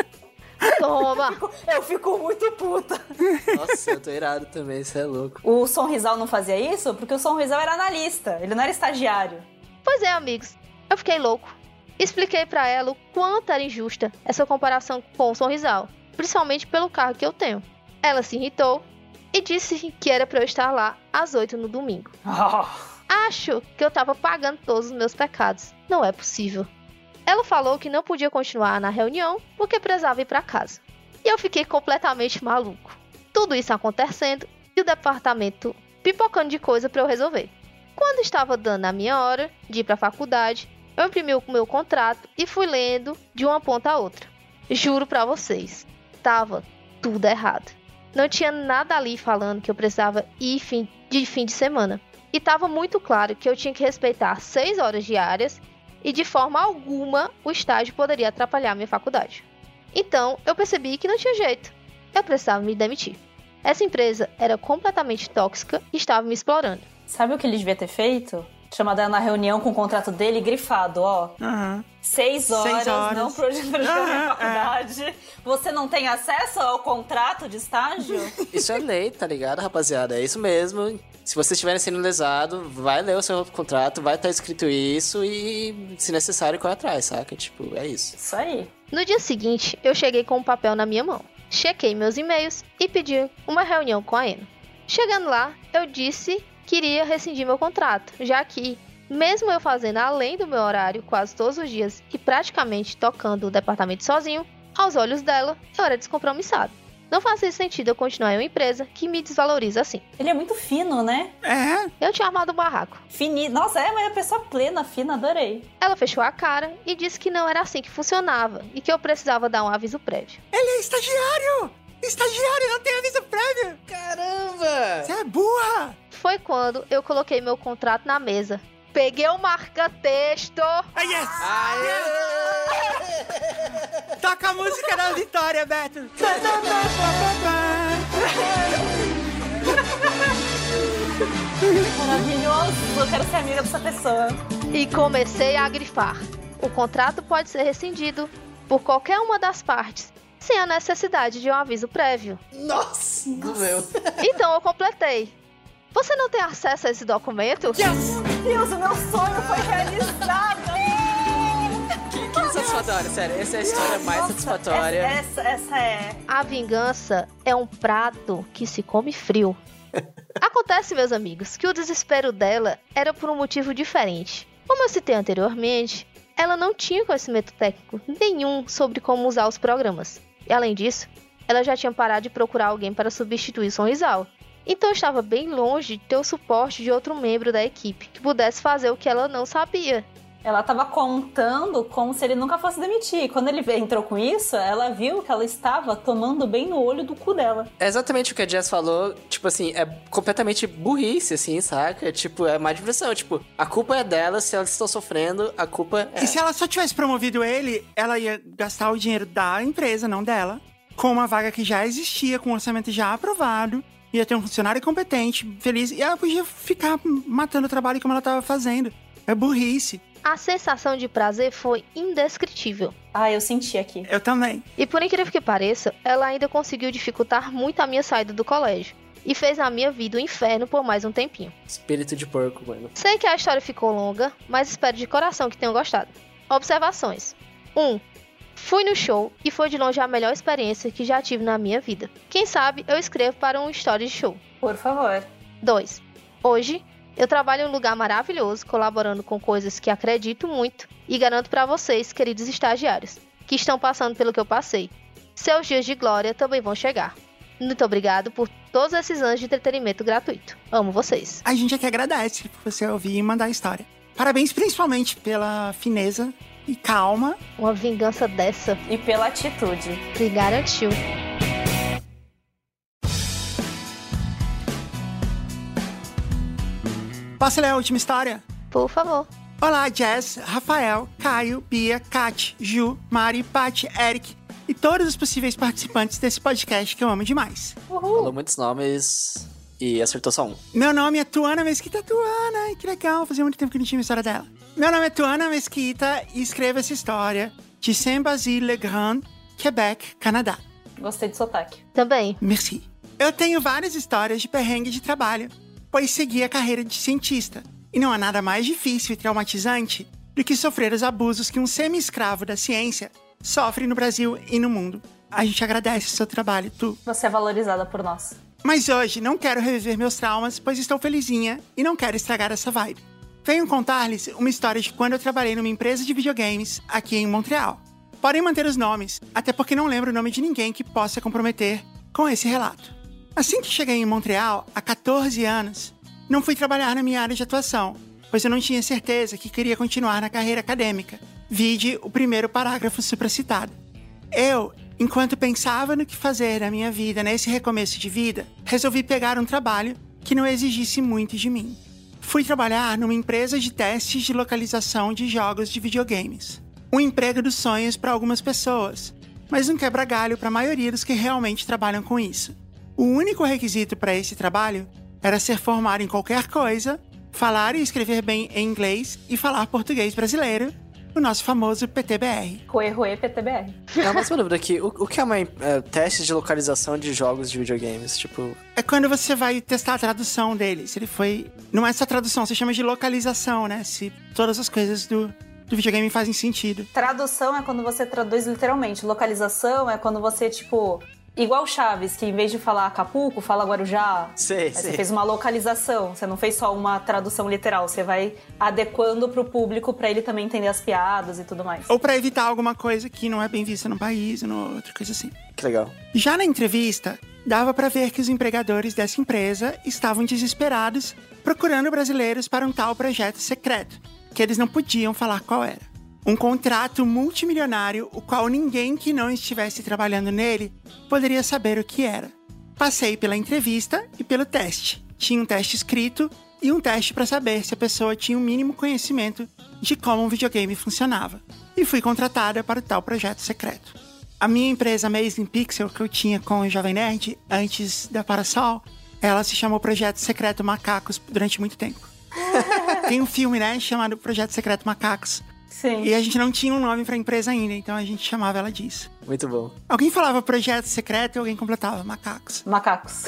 (laughs) Toma! Eu fico muito puta. Nossa, eu tô irado também, isso é louco. O Sonrisal não fazia isso porque o Sonrisal era analista. Ele não era estagiário. Pois é, amigos. Eu fiquei louco. Expliquei para ela o quanto era injusta essa comparação com o Sorrisal, principalmente pelo carro que eu tenho. Ela se irritou e disse que era para eu estar lá às 8 no domingo. (laughs) Acho que eu tava pagando todos os meus pecados. Não é possível. Ela falou que não podia continuar na reunião porque precisava ir para casa. E eu fiquei completamente maluco. Tudo isso acontecendo e o departamento pipocando de coisa para eu resolver. Quando estava dando a minha hora de ir para a faculdade, eu imprimi o meu contrato e fui lendo de uma ponta a outra. Juro para vocês, tava tudo errado. Não tinha nada ali falando que eu precisava ir fim, de fim de semana. E estava muito claro que eu tinha que respeitar seis horas diárias e de forma alguma o estágio poderia atrapalhar minha faculdade. Então eu percebi que não tinha jeito. Eu precisava me demitir. Essa empresa era completamente tóxica e estava me explorando. Sabe o que ele devia ter feito? Chamado ela na reunião com o contrato dele grifado, ó. Aham. Seis horas, Seis horas. não pro pra jogar Ah, na é. faculdade. Você não tem acesso ao contrato de estágio? (laughs) Isso é lei, tá ligado, rapaziada? É isso mesmo. Se vocês estiverem sendo lesados, vai ler o seu contrato, vai estar escrito isso e, se necessário, corre atrás, saca? Tipo, é isso. Isso aí. No dia seguinte, eu cheguei com um papel na minha mão. Chequei meus e-mails e pedi uma reunião com a Eno. Chegando lá, eu disse que iria rescindir meu contrato, já que, mesmo eu fazendo além do meu horário quase todos os dias e praticamente tocando o departamento sozinho, aos olhos dela, eu era descompromissado. Não fazia sentido eu continuar em uma empresa que me desvaloriza assim. Ele é muito fino, né? É, Eu tinha armado um barraco. Fini... Nossa, é, mas é pessoa plena, fina, adorei. Ela fechou a cara e disse que não era assim que funcionava e que eu precisava dar um aviso prévio. ele é estagiário! Estagiário não tem aviso prévio! Caramba! Você é burra! Foi quando eu coloquei meu contrato na mesa. Peguei o marca-texto. Ah, yes! Toca a música da vitória, Beto! Maravilhoso, eu quero ser amiga dessa pessoa. e comecei a grifar. O contrato pode ser rescindido por qualquer uma das partes, sem a necessidade de um aviso prévio. Nossa, do meu. (laughs) Então eu completei. Você não tem acesso a esse documento? Deus, o meu sonho foi realizado! Que, que satisfatório, sério. Essa é a história mais Nossa, satisfatória. Essa, essa, essa é. A vingança é um prato que se come frio. (laughs) Acontece, meus amigos, que o desespero dela era por um motivo diferente. Como eu citei anteriormente, ela não tinha conhecimento técnico nenhum sobre como usar os programas. E além disso, ela já tinha parado de procurar alguém para substituir Sonrisal. Então estava bem longe de ter o suporte de outro membro da equipe que pudesse fazer o que ela não sabia. Ela tava contando como se ele nunca fosse demitir. Quando ele entrou com isso, ela viu que ela estava tomando bem no olho do cu dela. É exatamente o que a Jess falou, tipo assim, é completamente burrice, assim, saca? Tipo, é má diversão. Tipo, a culpa é dela, se elas estão sofrendo, a culpa é. E se ela só tivesse promovido ele, ela ia gastar o dinheiro da empresa, não dela, com uma vaga que já existia, com um orçamento já aprovado, ia ter um funcionário competente, feliz, e ela podia ficar matando o trabalho como ela estava fazendo. É burrice. A sensação de prazer foi indescritível. Ah, eu senti aqui. Eu também. E por incrível que pareça, ela ainda conseguiu dificultar muito a minha saída do colégio. E fez na minha vida o um inferno por mais um tempinho. Espírito de porco, mano. Sei que a história ficou longa, mas espero de coração que tenham gostado. Observações. 1. Um, fui no show e foi de longe a melhor experiência que já tive na minha vida. Quem sabe eu escrevo para um story de show. Por favor. 2. Hoje eu trabalho em um lugar maravilhoso, colaborando com coisas que acredito muito e garanto para vocês, queridos estagiários, que estão passando pelo que eu passei. Seus dias de glória também vão chegar. Muito obrigado por todos esses anos de entretenimento gratuito. Amo vocês. A gente é que agradece por você ouvir e mandar a história. Parabéns principalmente pela fineza e calma. Uma vingança dessa. E pela atitude. Que garantiu. Posso ler a última história? Por favor. Olá, Jess, Rafael, Caio, Bia, Kat, Ju, Mari, Paty, Eric e todos os possíveis participantes desse podcast que eu amo demais. Uhul. Falou muitos nomes e acertou só um. Meu nome é Tuana Mesquita Tuana. Ai, que legal, fazia muito tempo que não tinha uma história dela. Meu nome é Tuana Mesquita e escrevo essa história de Saint-Basile-le-Grand, Quebec, Canadá. Gostei de sotaque. Também. Merci. Eu tenho várias histórias de perrengue de trabalho pois segui a carreira de cientista. E não há nada mais difícil e traumatizante do que sofrer os abusos que um semi-escravo da ciência sofre no Brasil e no mundo. A gente agradece o seu trabalho, tu. Você é valorizada por nós. Mas hoje não quero reviver meus traumas, pois estou felizinha e não quero estragar essa vibe. Venho contar-lhes uma história de quando eu trabalhei numa empresa de videogames aqui em Montreal. Podem manter os nomes, até porque não lembro o nome de ninguém que possa comprometer com esse relato. Assim que cheguei em Montreal, há 14 anos, não fui trabalhar na minha área de atuação, pois eu não tinha certeza que queria continuar na carreira acadêmica. Vide o primeiro parágrafo supracitado. Eu, enquanto pensava no que fazer da minha vida nesse recomeço de vida, resolvi pegar um trabalho que não exigisse muito de mim. Fui trabalhar numa empresa de testes de localização de jogos de videogames. Um emprego dos sonhos para algumas pessoas, mas um quebra-galho para a maioria dos que realmente trabalham com isso. O único requisito para esse trabalho era ser formado em qualquer coisa, falar e escrever bem em inglês e falar português brasileiro, o nosse famoso PTBR. Rue PTBR. É uma dúvida aqui. O, o que é uma é, teste de localização de jogos de videogames? Tipo. É quando você vai testar a tradução dele. Se ele foi. Não é só tradução, você chama de localização, né? Se todas as coisas do, do videogame fazem sentido. Tradução é quando você traduz literalmente. Localização é quando você, tipo, Igual Chaves, que em vez de falar Acapulco, fala Guarujá. Sei, Você fez uma localização, você não fez só uma tradução literal, você vai adequando pro público para ele também entender as piadas e tudo mais. Ou para evitar alguma coisa que não é bem vista no país, ou outra coisa assim. Que legal. Já na entrevista, dava para ver que os empregadores dessa empresa estavam desesperados procurando brasileiros para um tal projeto secreto, que eles não podiam falar qual era. Um contrato multimilionário, o qual ninguém que não estivesse trabalhando nele poderia saber o que era. Passei pela entrevista e pelo teste. Tinha um teste escrito e um teste para saber se a pessoa tinha o um mínimo conhecimento de como um videogame funcionava. E fui contratada para o tal projeto secreto. A minha empresa Amazing Pixel, que eu tinha com o Jovem Nerd antes da Parasol, ela se chamou Projeto Secreto Macacos durante muito tempo. (laughs) Tem um filme, né, chamado Projeto Secreto Macacos, Sim. E a gente não tinha um nome pra empresa ainda, então a gente chamava ela disso. Muito bom. Alguém falava projeto secreto e alguém completava macacos. Macacos.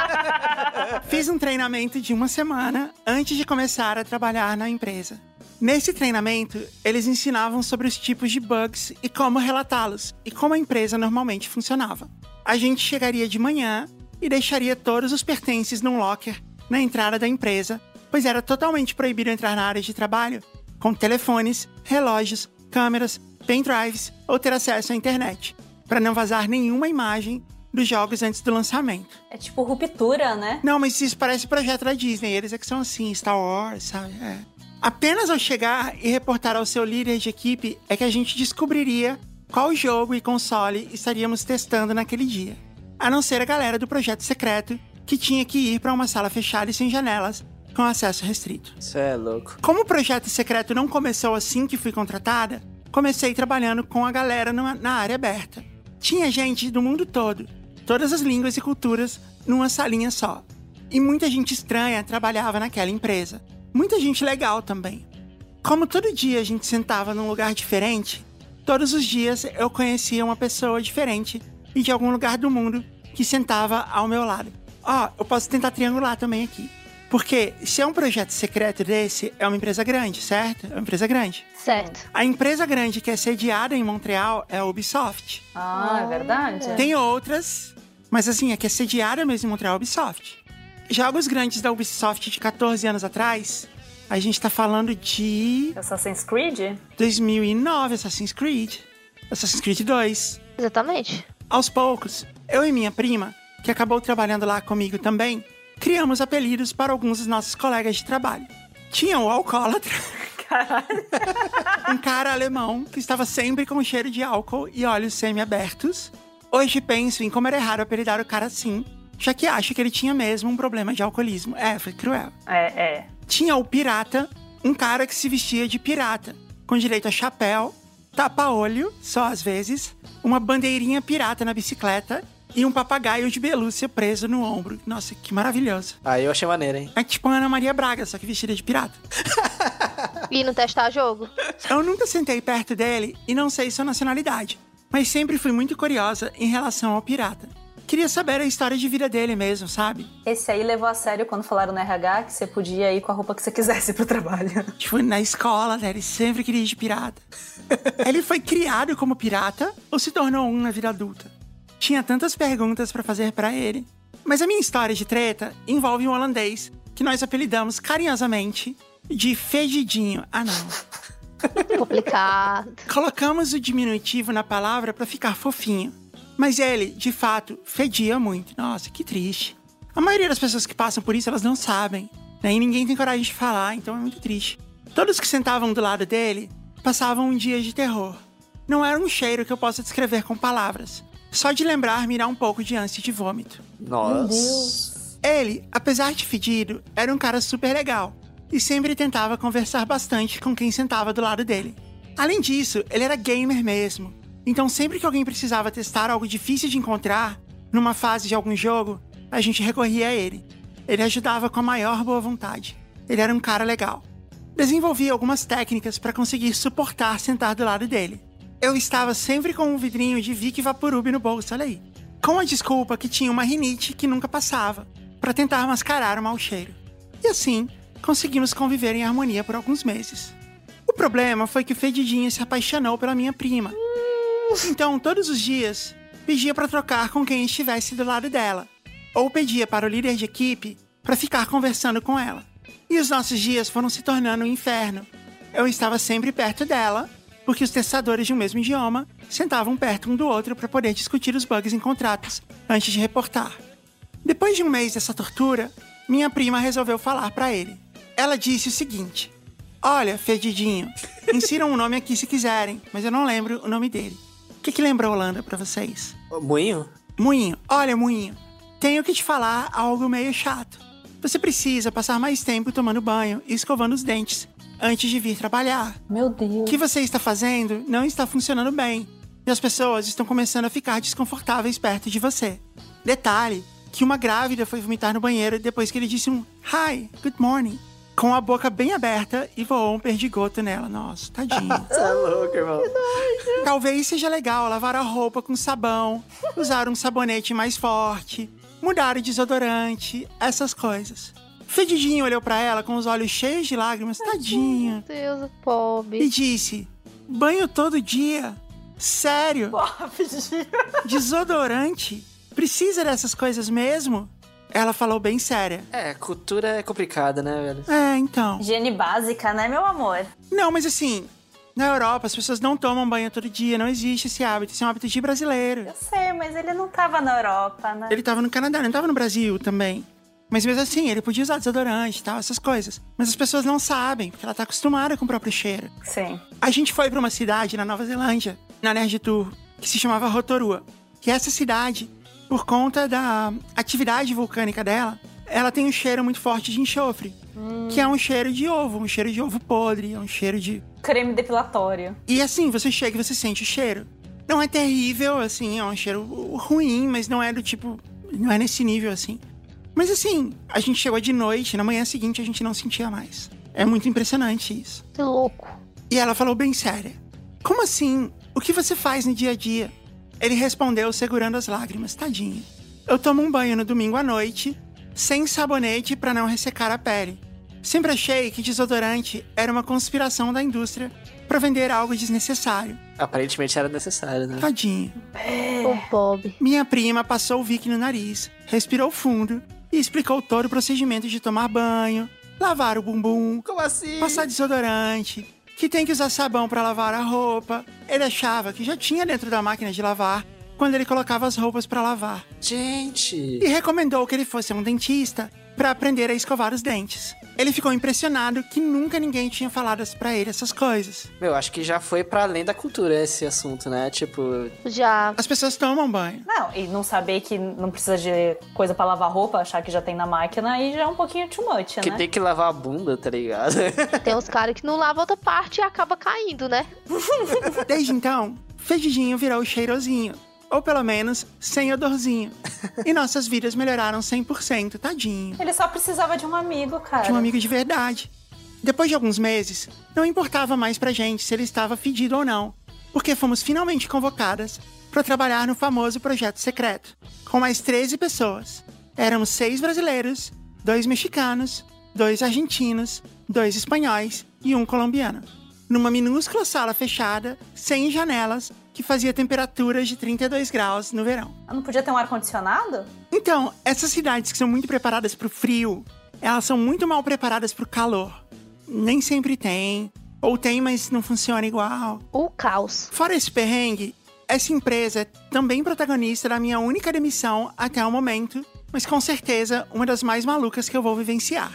(laughs) Fiz um treinamento de uma semana antes de começar a trabalhar na empresa. Nesse treinamento, eles ensinavam sobre os tipos de bugs e como relatá-los, e como a empresa normalmente funcionava. A gente chegaria de manhã e deixaria todos os pertences num locker na entrada da empresa, pois era totalmente proibido entrar na área de trabalho com telefones, relógios, câmeras, pendrives ou ter acesso à internet, para não vazar nenhuma imagem dos jogos antes do lançamento. É tipo ruptura, né? Não, mas isso parece projeto da Disney. Eles é que são assim, Star Wars, sabe? É. Apenas ao chegar e reportar ao seu líder de equipe é que a gente descobriria qual jogo e console estaríamos testando naquele dia. A não ser a galera do projeto secreto, que tinha que ir para uma sala fechada e sem janelas, com acesso restrito. Isso é louco. Como o projeto secreto não começou assim que fui contratada, comecei trabalhando com a galera numa- na área aberta. Tinha gente do mundo todo, todas as línguas e culturas, numa salinha só. E muita gente estranha trabalhava naquela empresa. Muita gente legal também. Como todo dia a gente sentava num lugar diferente, todos os dias eu conhecia uma pessoa diferente e de algum lugar do mundo que sentava ao meu lado. Ó, eu posso tentar triangular também aqui. Porque se é um projeto secreto desse, é uma empresa grande, certo? É uma empresa grande. Certo. A empresa grande que é sediada em Montreal é a Ubisoft. Ah, é verdade? Tem outras, mas assim, a que é sediada mesmo em Montreal é a Ubisoft. Jogos grandes da Ubisoft de 14 anos atrás, a gente tá falando de Assassin's Creed? 2009, Assassin's Creed, Assassin's Creed 2. Exatamente. Aos poucos, eu e minha prima, que acabou trabalhando lá comigo também, criamos apelidos para alguns dos nossos colegas de trabalho. Tinha o alcoólatra, Caralho. um cara alemão que estava sempre com cheiro de álcool e olhos semi-abertos. Hoje penso em como era errado apelidar o cara assim, já que acho que ele tinha mesmo um problema de alcoolismo. É, foi cruel. É, é. Tinha o pirata, um cara que se vestia de pirata, com direito a chapéu, tapa-olho, só às vezes, uma bandeirinha pirata na bicicleta e um papagaio de pelúcia preso no ombro. Nossa, que maravilhoso. Aí eu achei maneiro, hein? É tipo a Ana Maria Braga, só que vestida de pirata. E não testar jogo. Eu nunca sentei perto dele e não sei sua nacionalidade, mas sempre fui muito curiosa em relação ao pirata. Queria saber a história de vida dele mesmo, sabe? Esse aí levou a sério quando falaram no RH que você podia ir com a roupa que você quisesse pro trabalho. (laughs) Tipo, na escola, né? Ele sempre queria ir de pirata. ele foi criado como pirata ou se tornou um na vida adulta? Tinha tantas perguntas pra fazer pra ele. Mas a minha história de treta envolve um holandês que nós apelidamos carinhosamente de Fedidinho. Ah, não. (laughs) Complicado. Colocamos o diminutivo na palavra pra ficar fofinho. Mas ele, de fato, fedia muito. Nossa, que triste. A maioria das pessoas que passam por isso, elas não sabem. Né? E ninguém tem coragem de falar, então é muito triste. Todos que sentavam do lado dele passavam um dia de terror. Não era um cheiro que eu possa descrever com palavras. Só de lembrar me dá um pouco de ânsia de vômito. Nossa. Ele, apesar de fedido, era um cara super legal e sempre tentava conversar bastante com quem sentava do lado dele. Além disso, ele era gamer mesmo. Então, sempre que alguém precisava testar algo difícil de encontrar, numa fase de algum jogo, a gente recorria a ele. Ele ajudava com a maior boa vontade. Ele era um cara legal. Desenvolvi algumas técnicas para conseguir suportar sentar do lado dele. Eu estava sempre com um vidrinho de Vic Vaporub no bolso, olha aí. Com a desculpa que tinha uma rinite que nunca passava, para tentar mascarar o mau cheiro. E assim, conseguimos conviver em harmonia por alguns meses. O problema foi que o Fedidinho se apaixonou pela minha prima. Então, todos os dias, pedia para trocar com quem estivesse do lado dela, ou pedia para o líder de equipe para ficar conversando com ela. E os nossos dias foram se tornando um inferno. Eu estava sempre perto dela, porque os testadores de um mesmo idioma sentavam perto um do outro para poder discutir os bugs em contratos antes de reportar. Depois de um mês dessa tortura, minha prima resolveu falar para ele. Ela disse o seguinte: Olha, Fedidinho, insiram um nome aqui se quiserem, mas eu não lembro o nome dele. O que, que lembra Holanda pra vocês? Moinho? Moinho, olha, Moinho, tenho que te falar algo meio chato. Você precisa passar mais tempo tomando banho e escovando os dentes antes de vir trabalhar. Meu O Deus. que você está fazendo não está funcionando bem. E as pessoas estão começando a ficar desconfortáveis perto de você. Detalhe: que uma grávida foi vomitar no banheiro depois que ele disse um Hi, good morning, com a boca bem aberta e voou um perdigoto nela. Nossa, tadinho. É (laughs) louco, irmão. Talvez seja legal lavar a roupa com sabão, usar um sabonete mais forte, mudar o desodorante, essas coisas. Fedidinho olhou pra ela com os olhos cheios de lágrimas, tadinha, Meu Deus, e pobre. disse: Banho todo dia? Sério? (laughs) Desodorante? Precisa dessas coisas mesmo? Ela falou bem séria. É, cultura é complicada, né, velho? É, então. Higiene básica, né, meu amor? Não, mas assim, na Europa as pessoas não tomam banho todo dia, não existe esse hábito, esse é um hábito de brasileiro. Eu sei, mas ele não tava na Europa, né? Ele tava no Canadá, não tava no Brasil também. Mas mesmo assim, ele podia usar desodorante e tal, essas coisas. Mas as pessoas não sabem, porque ela tá acostumada com o próprio cheiro. Sim. A gente foi pra uma cidade na Nova Zelândia, na Nerd Tour, que se chamava Rotorua. Que essa cidade, por conta da atividade vulcânica dela, ela tem um cheiro muito forte de enxofre. Que é um cheiro de ovo, um cheiro de ovo podre, é um cheiro de. Creme depilatório. E assim, você chega e você sente o cheiro. Não é terrível, assim, é um cheiro ruim, mas não é do tipo. Não é nesse nível assim. Mas assim, a gente chegou de noite, na manhã seguinte a gente não sentia mais. É muito impressionante isso. Que louco. E ela falou bem séria: Como assim? O que você faz no dia a dia? Ele respondeu segurando as lágrimas, tadinho. Eu tomo um banho no domingo à noite, sem sabonete para não ressecar a pele. Sempre achei que desodorante era uma conspiração da indústria para vender algo desnecessário. Aparentemente era necessário, né? Tadinho. O Bob. Minha prima passou o Vic no nariz, respirou fundo e explicou todo o procedimento de tomar banho, lavar o bumbum, Como assim? passar desodorante, que tem que usar sabão para lavar a roupa. Ele achava que já tinha dentro da máquina de lavar quando ele colocava as roupas para lavar. Gente. E recomendou que ele fosse a um dentista para aprender a escovar os dentes. Ele ficou impressionado que nunca ninguém tinha falado para ele essas coisas. Meu, acho que já foi pra além da cultura esse assunto, né? Tipo, Já. As pessoas tomam banho. Não, e não saber que não precisa de coisa pra lavar roupa, achar que já tem na máquina, aí já é um pouquinho too much, que né? tem que lavar a bunda, tá ligado? (laughs) Tem uns caras que não lavam outra parte e acaba caindo, né? (laughs) Desde então, Fedidinho virou cheirosinho. Ou pelo menos, sem odorzinho. E nossas vidas melhoraram 100%, tadinho. Ele só precisava de um amigo, cara. de um amigo de verdade. Depois de alguns meses, não importava mais pra gente se ele estava fedido ou não, porque fomos finalmente convocadas para trabalhar no famoso projeto secreto, com mais 13 pessoas. Éramos seis brasileiros, dois mexicanos, dois argentinos, dois espanhóis e um colombiano. Numa minúscula sala fechada, sem janelas, que fazia temperaturas de 32 graus no verão. Não podia ter um ar-condicionado? Então, essas cidades que são muito preparadas para o frio, elas são muito mal preparadas para o calor. Nem sempre tem, ou tem, mas não funciona igual. O caos. Fora esse perrengue, essa empresa é também protagonista da minha única demissão até o momento, mas com certeza uma das mais malucas que eu vou vivenciar.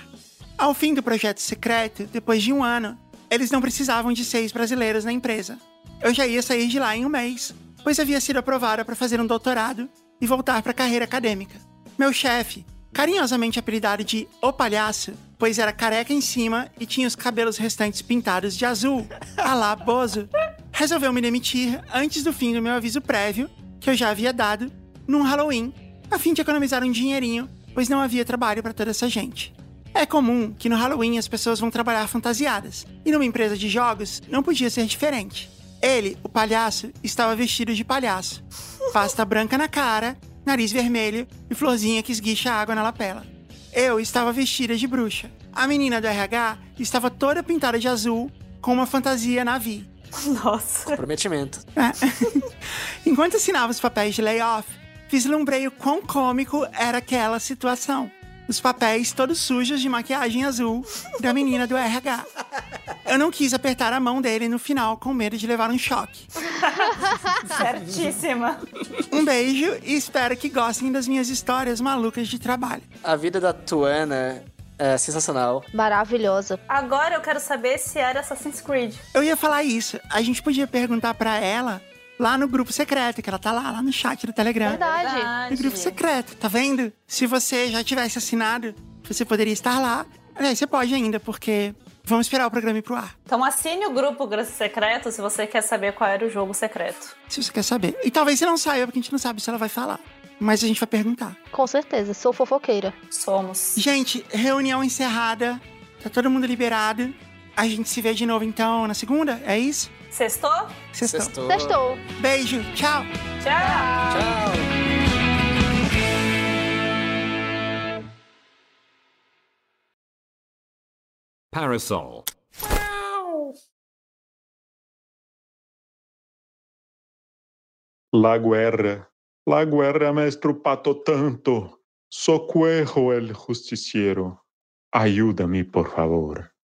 Ao fim do projeto secreto, depois de um ano, eles não precisavam de seis brasileiros na empresa. Eu já ia sair de lá em um mês, pois havia sido aprovada para fazer um doutorado e voltar para a carreira acadêmica. Meu chefe, carinhosamente apelidado de O Palhaço, pois era careca em cima e tinha os cabelos restantes pintados de azul, a Bozo, resolveu me demitir antes do fim do meu aviso prévio, que eu já havia dado, num Halloween, a fim de economizar um dinheirinho, pois não havia trabalho para toda essa gente. É comum que no Halloween as pessoas vão trabalhar fantasiadas, e numa empresa de jogos não podia ser diferente. Ele, o palhaço, estava vestido de palhaço. Pasta branca na cara, nariz vermelho e florzinha que esguicha água na lapela. Eu estava vestida de bruxa. A menina do RH estava toda pintada de azul, com uma fantasia Navi. Nossa. Comprometimento. É. Enquanto assinava os papéis de layoff, vislumbrei o quão cômico era aquela situação. Os papéis todos sujos de maquiagem azul da menina do RH. Eu não quis apertar a mão dele no final com medo de levar um choque. Certíssima. Um beijo e espero que gostem das minhas histórias malucas de trabalho. A vida da Tuana é sensacional. Maravilhosa. Agora eu quero saber se era Assassin's Creed. Eu ia falar isso. A gente podia perguntar pra ela lá no grupo secreto, que ela tá lá, lá no chat do Telegram. Verdade. No grupo secreto, tá vendo? Se você já tivesse assinado, você poderia estar lá. Aliás, você pode ainda, porque vamos esperar o programa ir pro ar, Então assine o grupo secreto se você quer saber qual era o jogo secreto. se você quer saber. E talvez você não saiba, porque a gente não sabe se ela vai falar. Mas a gente vai perguntar. Com certeza. Sou fofoqueira. Somos. Gente, reunião encerrada. Tá todo mundo liberado. A gente se vê de novo, então, na segunda? É isso? Sextou? Sextou. Sextou. Beijo, tchau! Tchau! Tchau. Parasol. La guerra. La guerra me estrupado tanto. Socorro el justiciero. Ayúdame, por favor.